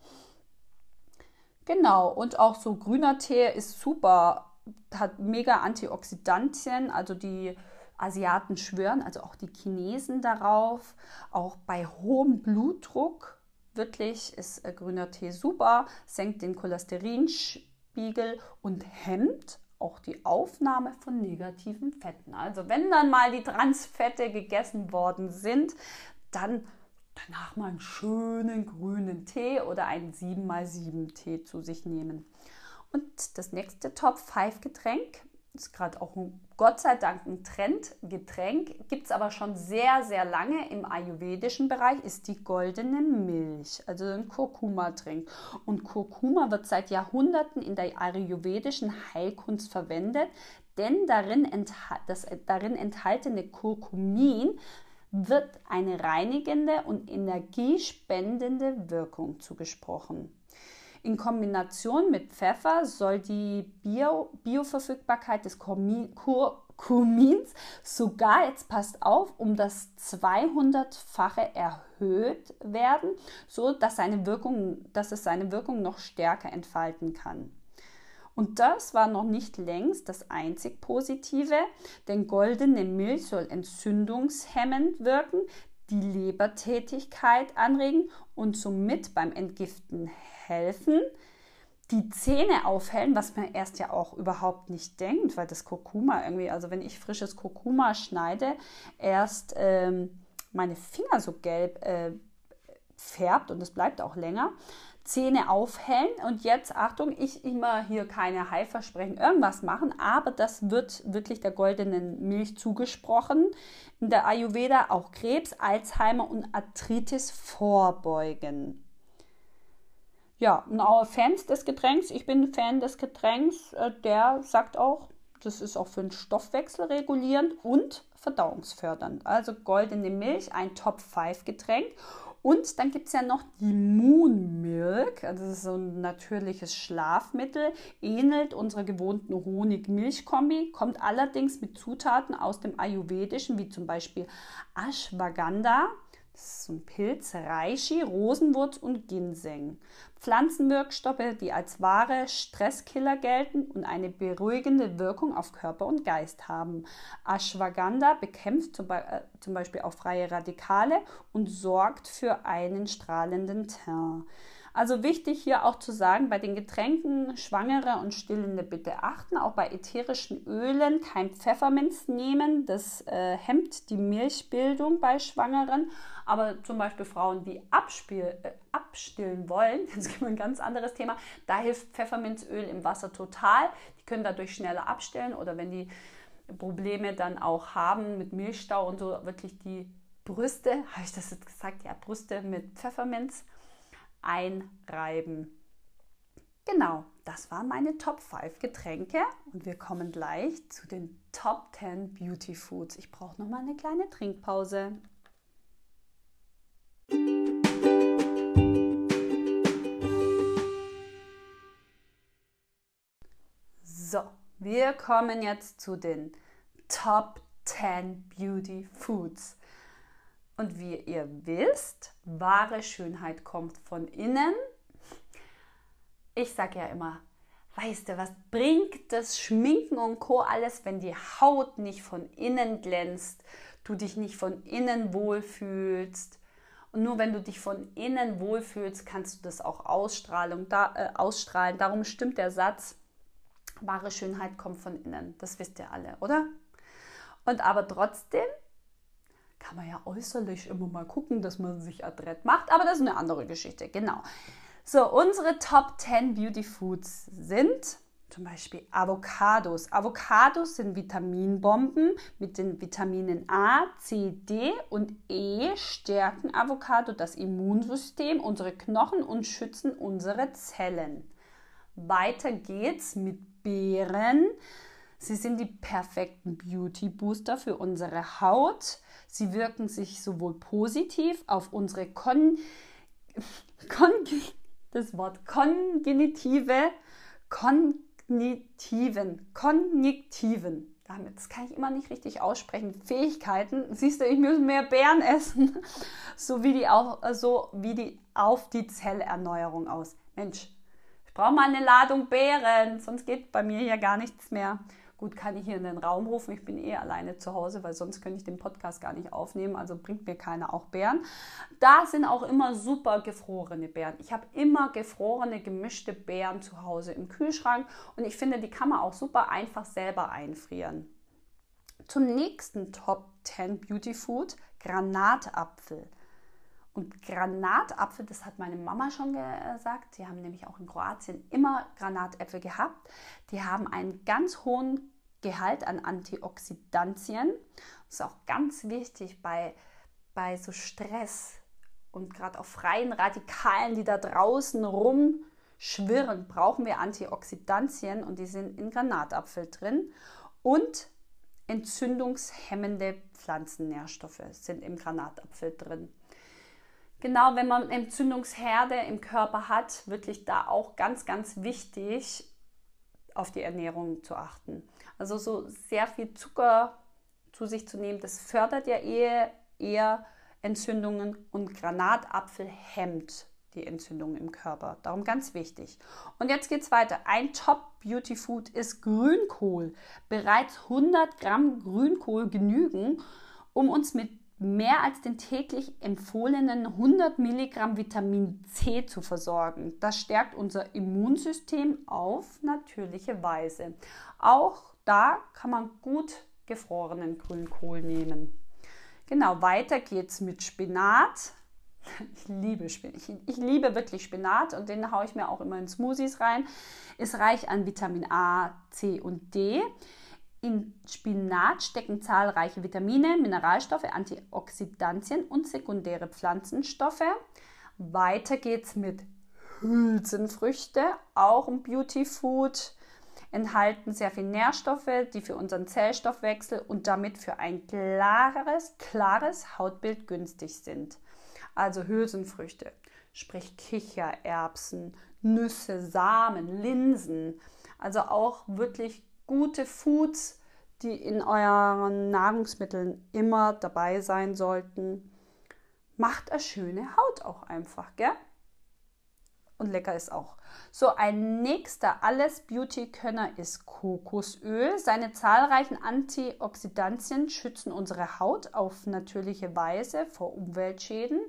Genau, und auch so grüner Tee ist super, hat mega Antioxidantien, also die Asiaten schwören, also auch die Chinesen darauf. Auch bei hohem Blutdruck wirklich ist äh, grüner Tee super, senkt den Cholesterinspiegel und hemmt auch die Aufnahme von negativen Fetten. Also wenn dann mal die Transfette gegessen worden sind, dann danach mal einen schönen grünen Tee oder einen 7x7 Tee zu sich nehmen. Und das nächste Top 5 Getränk ist gerade auch ein, Gott sei Dank ein Trendgetränk, gibt es aber schon sehr, sehr lange im ayurvedischen Bereich, ist die goldene Milch, also ein Kurkuma-Trink. Und Kurkuma wird seit Jahrhunderten in der ayurvedischen Heilkunst verwendet, denn darin, das darin enthaltene Kurkumin wird eine reinigende und energiespendende Wirkung zugesprochen. In Kombination mit Pfeffer soll die Bio Bioverfügbarkeit des Kurkumins sogar, jetzt passt auf, um das 200-fache erhöht werden, so dass, seine Wirkung, dass es seine Wirkung noch stärker entfalten kann. Und das war noch nicht längst das einzig Positive, denn goldene Milch soll entzündungshemmend wirken, die Lebertätigkeit anregen und somit beim Entgiften helfen, die Zähne aufhellen, was man erst ja auch überhaupt nicht denkt, weil das Kurkuma irgendwie, also wenn ich frisches Kurkuma schneide, erst ähm, meine Finger so gelb äh, färbt und es bleibt auch länger. Zähne aufhellen und jetzt, Achtung, ich immer hier keine Heilversprechen irgendwas machen, aber das wird wirklich der goldenen Milch zugesprochen. In der Ayurveda auch Krebs, Alzheimer und Arthritis vorbeugen. Ja, ein Fan des Getränks, ich bin Fan des Getränks, äh, der sagt auch, das ist auch für den Stoffwechsel regulierend und verdauungsfördernd. Also goldene Milch, ein Top-5-Getränk. Und dann gibt es ja noch die Moon Milk, also das ist so ein natürliches Schlafmittel, ähnelt unserer gewohnten Honig-Milch-Kombi, kommt allerdings mit Zutaten aus dem Ayurvedischen, wie zum Beispiel Ashwagandha, das ist so ein Pilz, Reishi, Rosenwurz und Ginseng. Pflanzenwirkstoffe, die als wahre Stresskiller gelten und eine beruhigende Wirkung auf Körper und Geist haben. Ashwagandha bekämpft äh, zum Beispiel auch freie Radikale und sorgt für einen strahlenden Teint. Also wichtig hier auch zu sagen, bei den Getränken Schwangere und Stillende bitte achten, auch bei ätherischen Ölen kein Pfefferminz nehmen, das äh, hemmt die Milchbildung bei Schwangeren. Aber zum Beispiel Frauen, die abspiel, äh, abstillen wollen, jetzt gibt ein ganz anderes Thema, da hilft Pfefferminzöl im Wasser total. Die können dadurch schneller abstillen oder wenn die Probleme dann auch haben mit Milchstau und so, wirklich die Brüste, habe ich das jetzt gesagt? Ja, Brüste mit Pfefferminz einreiben. Genau, das waren meine Top 5 Getränke und wir kommen gleich zu den Top 10 Beauty Foods. Ich brauche noch mal eine kleine Trinkpause. So, wir kommen jetzt zu den Top 10 Beauty Foods. Und wie ihr wisst, wahre Schönheit kommt von innen. Ich sage ja immer, weißt du, was bringt das Schminken und Co alles, wenn die Haut nicht von innen glänzt, du dich nicht von innen wohlfühlst. Und nur wenn du dich von innen wohlfühlst, kannst du das auch Ausstrahlung, da, äh, ausstrahlen. Darum stimmt der Satz, wahre Schönheit kommt von innen. Das wisst ihr alle, oder? Und aber trotzdem kann man ja äußerlich immer mal gucken, dass man sich adrett macht, aber das ist eine andere Geschichte, genau. So, unsere Top 10 Beauty Foods sind zum Beispiel Avocados. Avocados sind Vitaminbomben mit den Vitaminen A, C, D und E stärken Avocado das Immunsystem, unsere Knochen und schützen unsere Zellen. Weiter geht's mit Beeren. Sie sind die perfekten Beauty Booster für unsere Haut. Sie wirken sich sowohl positiv auf unsere Kon, Kon das Wort kognitive, kognitiven, kognitiven, das kann ich immer nicht richtig aussprechen, Fähigkeiten. Siehst du, ich muss mehr Beeren essen, so wie die, auf, so wie die auf die Zellerneuerung aus. Mensch, ich brauche mal eine Ladung Beeren, sonst geht bei mir hier gar nichts mehr. Gut, kann ich hier in den Raum rufen. Ich bin eh alleine zu Hause, weil sonst könnte ich den Podcast gar nicht aufnehmen. Also bringt mir keiner auch Beeren. Da sind auch immer super gefrorene Beeren. Ich habe immer gefrorene, gemischte Beeren zu Hause im Kühlschrank. Und ich finde, die kann man auch super einfach selber einfrieren. Zum nächsten Top 10 Beauty Food, Granatapfel. Und Granatapfel, das hat meine Mama schon gesagt, die haben nämlich auch in Kroatien immer Granatäpfel gehabt. Die haben einen ganz hohen Gehalt an Antioxidantien. Das ist auch ganz wichtig bei, bei so Stress und gerade auch freien Radikalen, die da draußen rumschwirren, brauchen wir Antioxidantien und die sind in Granatapfel drin. Und entzündungshemmende Pflanzennährstoffe sind im Granatapfel drin genau, wenn man Entzündungsherde im Körper hat, wirklich da auch ganz, ganz wichtig, auf die Ernährung zu achten. Also so sehr viel Zucker zu sich zu nehmen, das fördert ja eher, eher Entzündungen und Granatapfel hemmt die Entzündungen im Körper. Darum ganz wichtig. Und jetzt geht es weiter. Ein Top Beauty Food ist Grünkohl. Bereits 100 Gramm Grünkohl genügen, um uns mit mehr als den täglich empfohlenen 100 Milligramm Vitamin C zu versorgen. Das stärkt unser Immunsystem auf natürliche Weise. Auch da kann man gut gefrorenen Grünkohl nehmen. Genau, weiter geht's mit Spinat. Ich liebe Spinat. Ich, ich, liebe wirklich Spinat und den haue ich mir auch immer in Smoothies rein. Ist reich an Vitamin A, C und D. In Spinat stecken zahlreiche Vitamine, Mineralstoffe, Antioxidantien und sekundäre Pflanzenstoffe. Weiter geht's mit Hülsenfrüchte, auch ein Beauty Food, enthalten sehr viel Nährstoffe, die für unseren Zellstoffwechsel und damit für ein klares, klares Hautbild günstig sind. Also Hülsenfrüchte, sprich Kichererbsen, Nüsse, Samen, Linsen, also auch wirklich gute Foods, die in euren Nahrungsmitteln immer dabei sein sollten. Macht eine schöne Haut auch einfach, gell? Und lecker ist auch. So, ein nächster alles Beauty-Könner ist Kokosöl. Seine zahlreichen Antioxidantien schützen unsere Haut auf natürliche Weise vor Umweltschäden.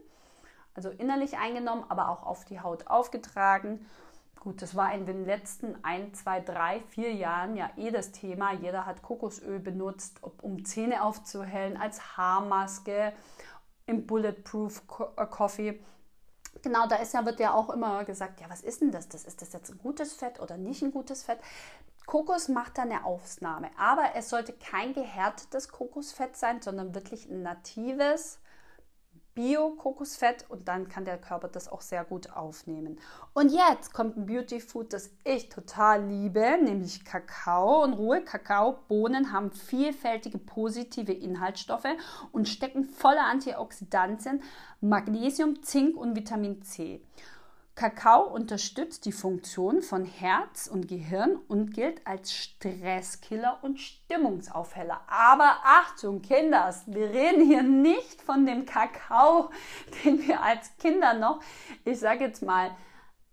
Also innerlich eingenommen, aber auch auf die Haut aufgetragen Gut, das war in den letzten ein, zwei, drei, vier Jahren ja eh das Thema. Jeder hat Kokosöl benutzt, um Zähne aufzuhellen, als Haarmaske, im Bulletproof äh, Coffee. Genau, da ist ja, wird ja auch immer gesagt, ja, was ist denn das? das? Ist das jetzt ein gutes Fett oder nicht ein gutes Fett? Kokos macht da eine Ausnahme, aber es sollte kein gehärtetes Kokosfett sein, sondern wirklich ein natives, Bio-Kokosfett und dann kann der Körper das auch sehr gut aufnehmen. Und jetzt kommt ein Beauty Food, das ich total liebe, nämlich Kakao. Und rohe Kakaobohnen haben vielfältige positive Inhaltsstoffe und stecken voller Antioxidantien, Magnesium, Zink und Vitamin C. Kakao unterstützt die Funktion von Herz und Gehirn und gilt als Stresskiller und Stimmungsaufheller. Aber Achtung, Kinders, wir reden hier nicht von dem Kakao, den wir als Kinder noch, ich sage jetzt mal,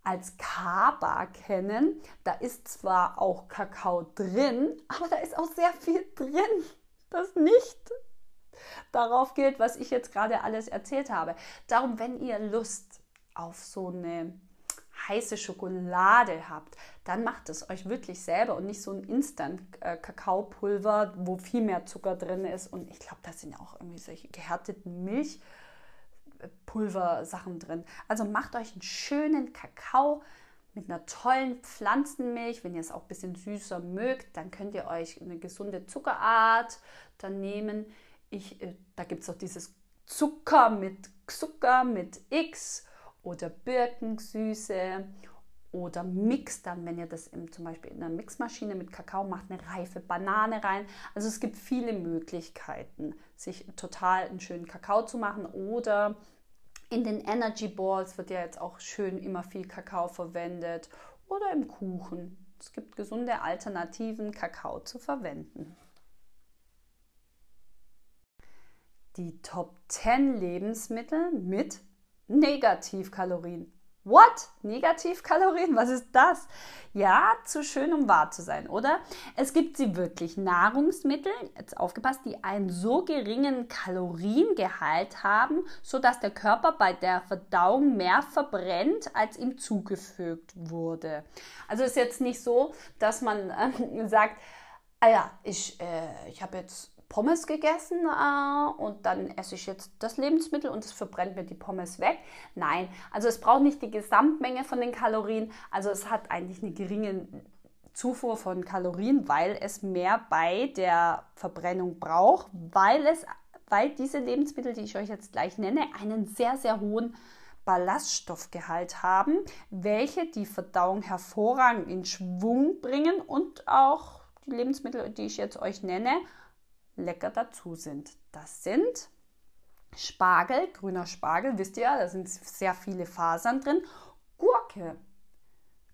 als Kaba kennen. Da ist zwar auch Kakao drin, aber da ist auch sehr viel drin, das nicht darauf gilt, was ich jetzt gerade alles erzählt habe. Darum, wenn ihr Lust auf so eine heiße Schokolade habt, dann macht es euch wirklich selber und nicht so ein Instant-Kakaopulver, wo viel mehr Zucker drin ist. Und ich glaube, da sind auch irgendwie solche gehärteten Milchpulversachen drin. Also macht euch einen schönen Kakao mit einer tollen Pflanzenmilch. Wenn ihr es auch ein bisschen süßer mögt, dann könnt ihr euch eine gesunde Zuckerart dann nehmen. Ich, äh, da gibt es auch dieses Zucker mit Zucker mit X oder Birkensüße oder mixt dann, wenn ihr das im, zum Beispiel in einer Mixmaschine mit Kakao macht, eine reife Banane rein. Also es gibt viele Möglichkeiten, sich total einen schönen Kakao zu machen oder in den Energy Balls wird ja jetzt auch schön immer viel Kakao verwendet oder im Kuchen. Es gibt gesunde Alternativen, Kakao zu verwenden. Die Top 10 Lebensmittel mit Negativkalorien. What? Negativkalorien? Was ist das? Ja, zu schön, um wahr zu sein, oder? Es gibt sie wirklich. Nahrungsmittel, jetzt aufgepasst, die einen so geringen Kaloriengehalt haben, sodass der Körper bei der Verdauung mehr verbrennt, als ihm zugefügt wurde. Also ist jetzt nicht so, dass man äh, sagt, ah ja, ich, äh, ich habe jetzt Pommes gegessen äh, und dann esse ich jetzt das Lebensmittel und es verbrennt mir die Pommes weg. Nein, also es braucht nicht die Gesamtmenge von den Kalorien, also es hat eigentlich eine geringe Zufuhr von Kalorien, weil es mehr bei der Verbrennung braucht, weil es weil diese Lebensmittel, die ich euch jetzt gleich nenne, einen sehr sehr hohen Ballaststoffgehalt haben, welche die Verdauung hervorragend in Schwung bringen und auch die Lebensmittel, die ich jetzt euch nenne, lecker dazu sind. Das sind Spargel, grüner Spargel, wisst ihr, da sind sehr viele Fasern drin. Gurke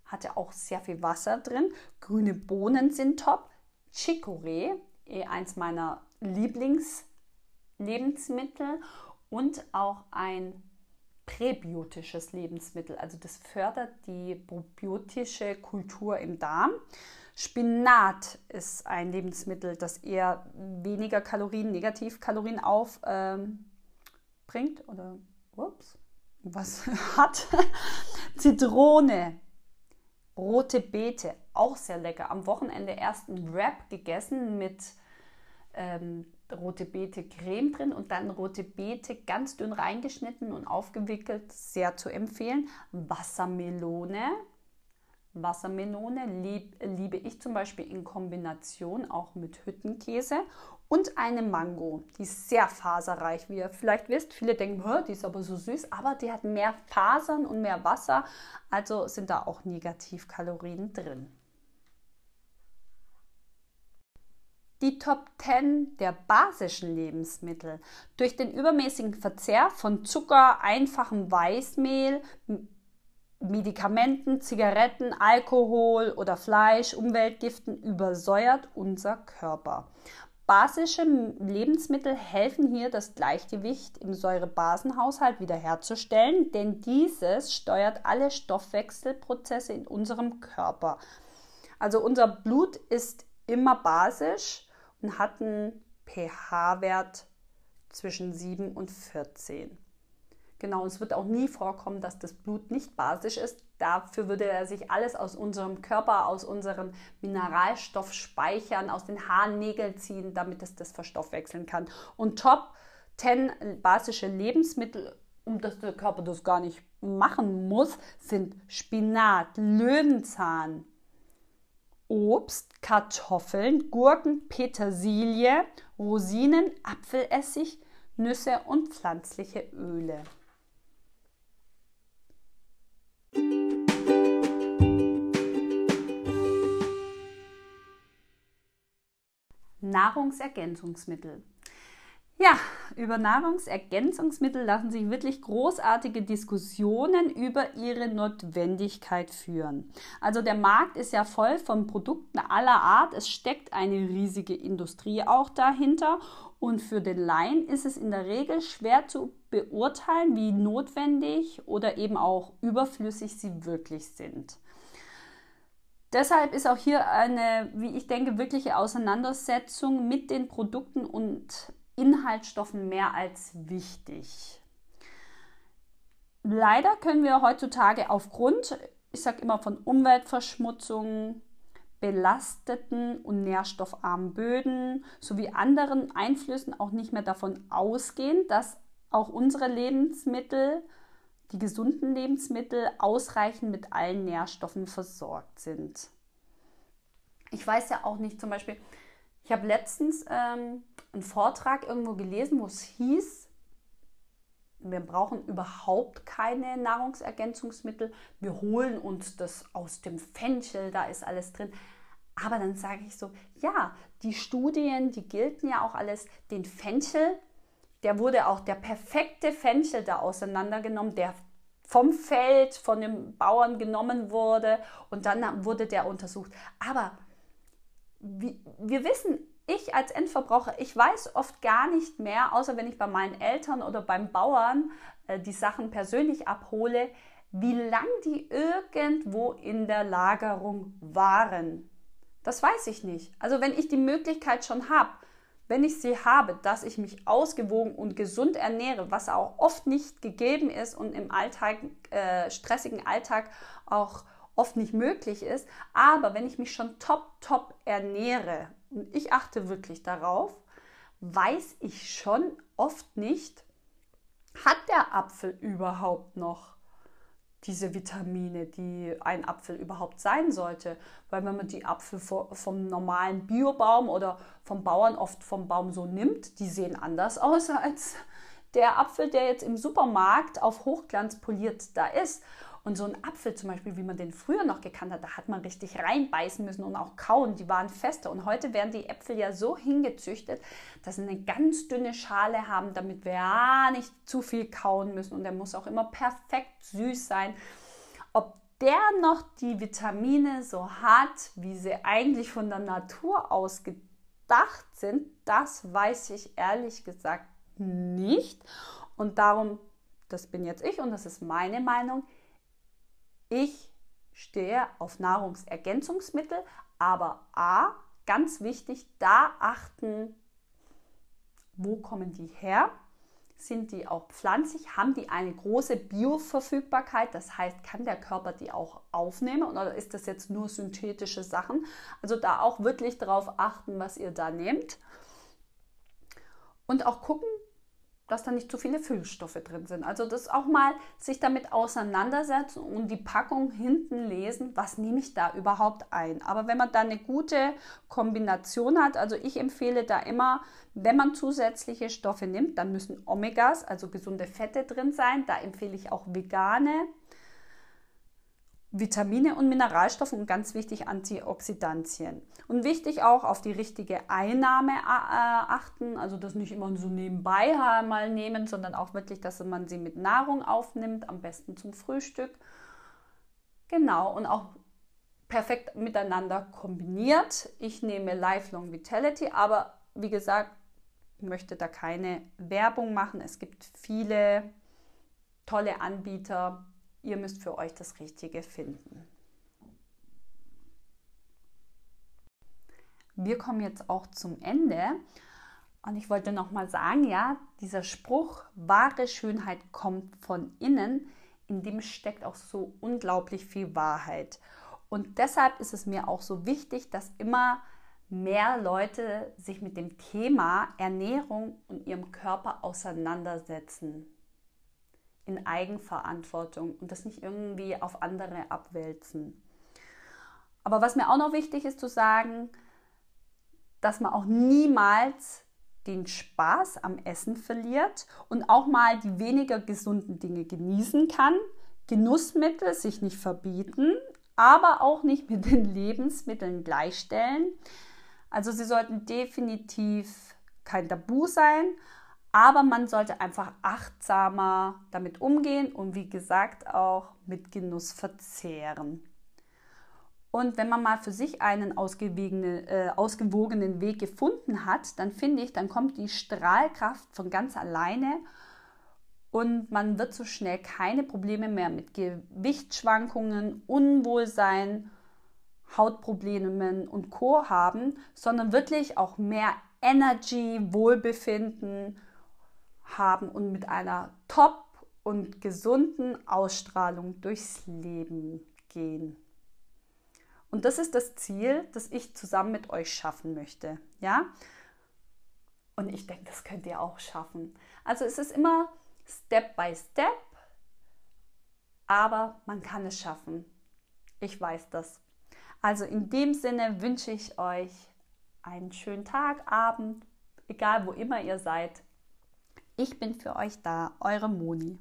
hat ja auch sehr viel Wasser drin. Grüne Bohnen sind top. Chicorée, eh eins meiner Lieblingslebensmittel und auch ein präbiotisches Lebensmittel. Also das fördert die probiotische Kultur im Darm. Spinat ist ein Lebensmittel, das eher weniger Kalorien, Negativkalorien aufbringt ähm, oder ups, was hat. Zitrone, rote Beete, auch sehr lecker. Am Wochenende erst ein Wrap gegessen mit ähm, rote Beete Creme drin und dann rote Beete ganz dünn reingeschnitten und aufgewickelt, sehr zu empfehlen. Wassermelone, Wassermelone lieb, liebe ich zum Beispiel in Kombination auch mit Hüttenkäse und eine Mango. Die ist sehr faserreich, wie ihr vielleicht wisst. Viele denken, die ist aber so süß, aber die hat mehr Fasern und mehr Wasser, also sind da auch Negativkalorien drin. Die Top 10 der basischen Lebensmittel. Durch den übermäßigen Verzehr von Zucker, einfachem Weißmehl, Medikamenten, Zigaretten, Alkohol oder Fleisch, Umweltgiften übersäuert unser Körper. Basische Lebensmittel helfen hier, das Gleichgewicht im Säurebasenhaushalt wiederherzustellen, denn dieses steuert alle Stoffwechselprozesse in unserem Körper. Also unser Blut ist immer basisch und hat einen pH-Wert zwischen 7 und 14. Genau, es wird auch nie vorkommen, dass das Blut nicht basisch ist. Dafür würde er sich alles aus unserem Körper, aus unserem Mineralstoffspeichern, aus den Haaren, Nägeln ziehen, damit es das verstoffwechseln kann. Und Top 10 basische Lebensmittel, um das der Körper das gar nicht machen muss, sind Spinat, Löwenzahn, Obst, Kartoffeln, Gurken, Petersilie, Rosinen, Apfelessig, Nüsse und pflanzliche Öle. Nahrungsergänzungsmittel. Ja, über Nahrungsergänzungsmittel lassen sich wirklich großartige Diskussionen über ihre Notwendigkeit führen. Also der Markt ist ja voll von Produkten aller Art. Es steckt eine riesige Industrie auch dahinter. Und für den Laien ist es in der Regel schwer zu beurteilen, wie notwendig oder eben auch überflüssig sie wirklich sind. Deshalb ist auch hier eine, wie ich denke, wirkliche Auseinandersetzung mit den Produkten und Inhaltsstoffen mehr als wichtig. Leider können wir heutzutage aufgrund, ich sage immer von Umweltverschmutzung, belasteten und nährstoffarmen Böden sowie anderen Einflüssen auch nicht mehr davon ausgehen, dass auch unsere Lebensmittel die gesunden Lebensmittel ausreichend mit allen Nährstoffen versorgt sind. Ich weiß ja auch nicht, zum Beispiel, ich habe letztens ähm, einen Vortrag irgendwo gelesen, wo es hieß, wir brauchen überhaupt keine Nahrungsergänzungsmittel. Wir holen uns das aus dem Fenchel, da ist alles drin. Aber dann sage ich so, ja, die Studien, die gelten ja auch alles. Den Fenchel, der wurde auch der perfekte Fenchel da auseinandergenommen, der vom Feld, von den Bauern genommen wurde und dann wurde der untersucht. Aber wir wissen ich als Endverbraucher, ich weiß oft gar nicht mehr, außer wenn ich bei meinen Eltern oder beim Bauern äh, die Sachen persönlich abhole, wie lang die irgendwo in der Lagerung waren. Das weiß ich nicht. Also wenn ich die Möglichkeit schon habe, wenn ich sie habe, dass ich mich ausgewogen und gesund ernähre, was auch oft nicht gegeben ist und im Alltag, äh, stressigen Alltag auch oft nicht möglich ist, aber wenn ich mich schon top, top ernähre und ich achte wirklich darauf, weiß ich schon oft nicht, hat der Apfel überhaupt noch diese Vitamine, die ein Apfel überhaupt sein sollte. Weil wenn man die Apfel vom normalen Biobaum oder vom Bauern oft vom Baum so nimmt, die sehen anders aus als der Apfel, der jetzt im Supermarkt auf Hochglanz poliert da ist. Und so ein Apfel zum Beispiel, wie man den früher noch gekannt hat, da hat man richtig reinbeißen müssen und auch kauen. Die waren fester. Und heute werden die Äpfel ja so hingezüchtet, dass sie eine ganz dünne Schale haben, damit wir ja nicht zu viel kauen müssen. Und der muss auch immer perfekt süß sein. Ob der noch die Vitamine so hat, wie sie eigentlich von der Natur aus gedacht sind, das weiß ich ehrlich gesagt nicht. Und darum, das bin jetzt ich und das ist meine Meinung, ich stehe auf Nahrungsergänzungsmittel, aber A, ganz wichtig, da achten, wo kommen die her? Sind die auch pflanzlich? Haben die eine große Bioverfügbarkeit? Das heißt, kann der Körper die auch aufnehmen oder ist das jetzt nur synthetische Sachen? Also da auch wirklich darauf achten, was ihr da nehmt. Und auch gucken, dass da nicht zu viele Füllstoffe drin sind. Also das auch mal sich damit auseinandersetzen und die Packung hinten lesen, was nehme ich da überhaupt ein. Aber wenn man da eine gute Kombination hat, also ich empfehle da immer, wenn man zusätzliche Stoffe nimmt, dann müssen Omegas, also gesunde Fette drin sein. Da empfehle ich auch vegane Vitamine und Mineralstoffe und ganz wichtig Antioxidantien. Und wichtig auch auf die richtige Einnahme äh, achten, also das nicht immer so nebenbei mal nehmen, sondern auch wirklich, dass man sie mit Nahrung aufnimmt, am besten zum Frühstück. Genau, und auch perfekt miteinander kombiniert. Ich nehme Lifelong Vitality, aber wie gesagt, ich möchte da keine Werbung machen. Es gibt viele tolle Anbieter, Ihr müsst für euch das Richtige finden. Wir kommen jetzt auch zum Ende und ich wollte noch mal sagen, ja, dieser Spruch wahre Schönheit kommt von innen, in dem steckt auch so unglaublich viel Wahrheit. Und deshalb ist es mir auch so wichtig, dass immer mehr Leute sich mit dem Thema Ernährung und ihrem Körper auseinandersetzen in Eigenverantwortung und das nicht irgendwie auf andere abwälzen. Aber was mir auch noch wichtig ist zu sagen, dass man auch niemals den Spaß am Essen verliert und auch mal die weniger gesunden Dinge genießen kann, Genussmittel sich nicht verbieten, aber auch nicht mit den Lebensmitteln gleichstellen. Also sie sollten definitiv kein Tabu sein, aber man sollte einfach achtsamer damit umgehen und wie gesagt auch mit Genuss verzehren. Und wenn man mal für sich einen ausgewogenen, äh, ausgewogenen Weg gefunden hat, dann finde ich, dann kommt die Strahlkraft von ganz alleine und man wird so schnell keine Probleme mehr mit Gewichtsschwankungen, Unwohlsein, Hautproblemen und Co haben, sondern wirklich auch mehr Energy, Wohlbefinden haben und mit einer top und gesunden Ausstrahlung durchs Leben gehen. Und das ist das Ziel, das ich zusammen mit euch schaffen möchte. Ja? Und ich denke, das könnt ihr auch schaffen. Also es ist immer Step by Step aber man kann es schaffen. Ich weiß das. Also in dem Sinne wünsche ich euch einen schönen Tag, Abend, egal wo immer ihr seid. Ich bin für euch da, eure Moni.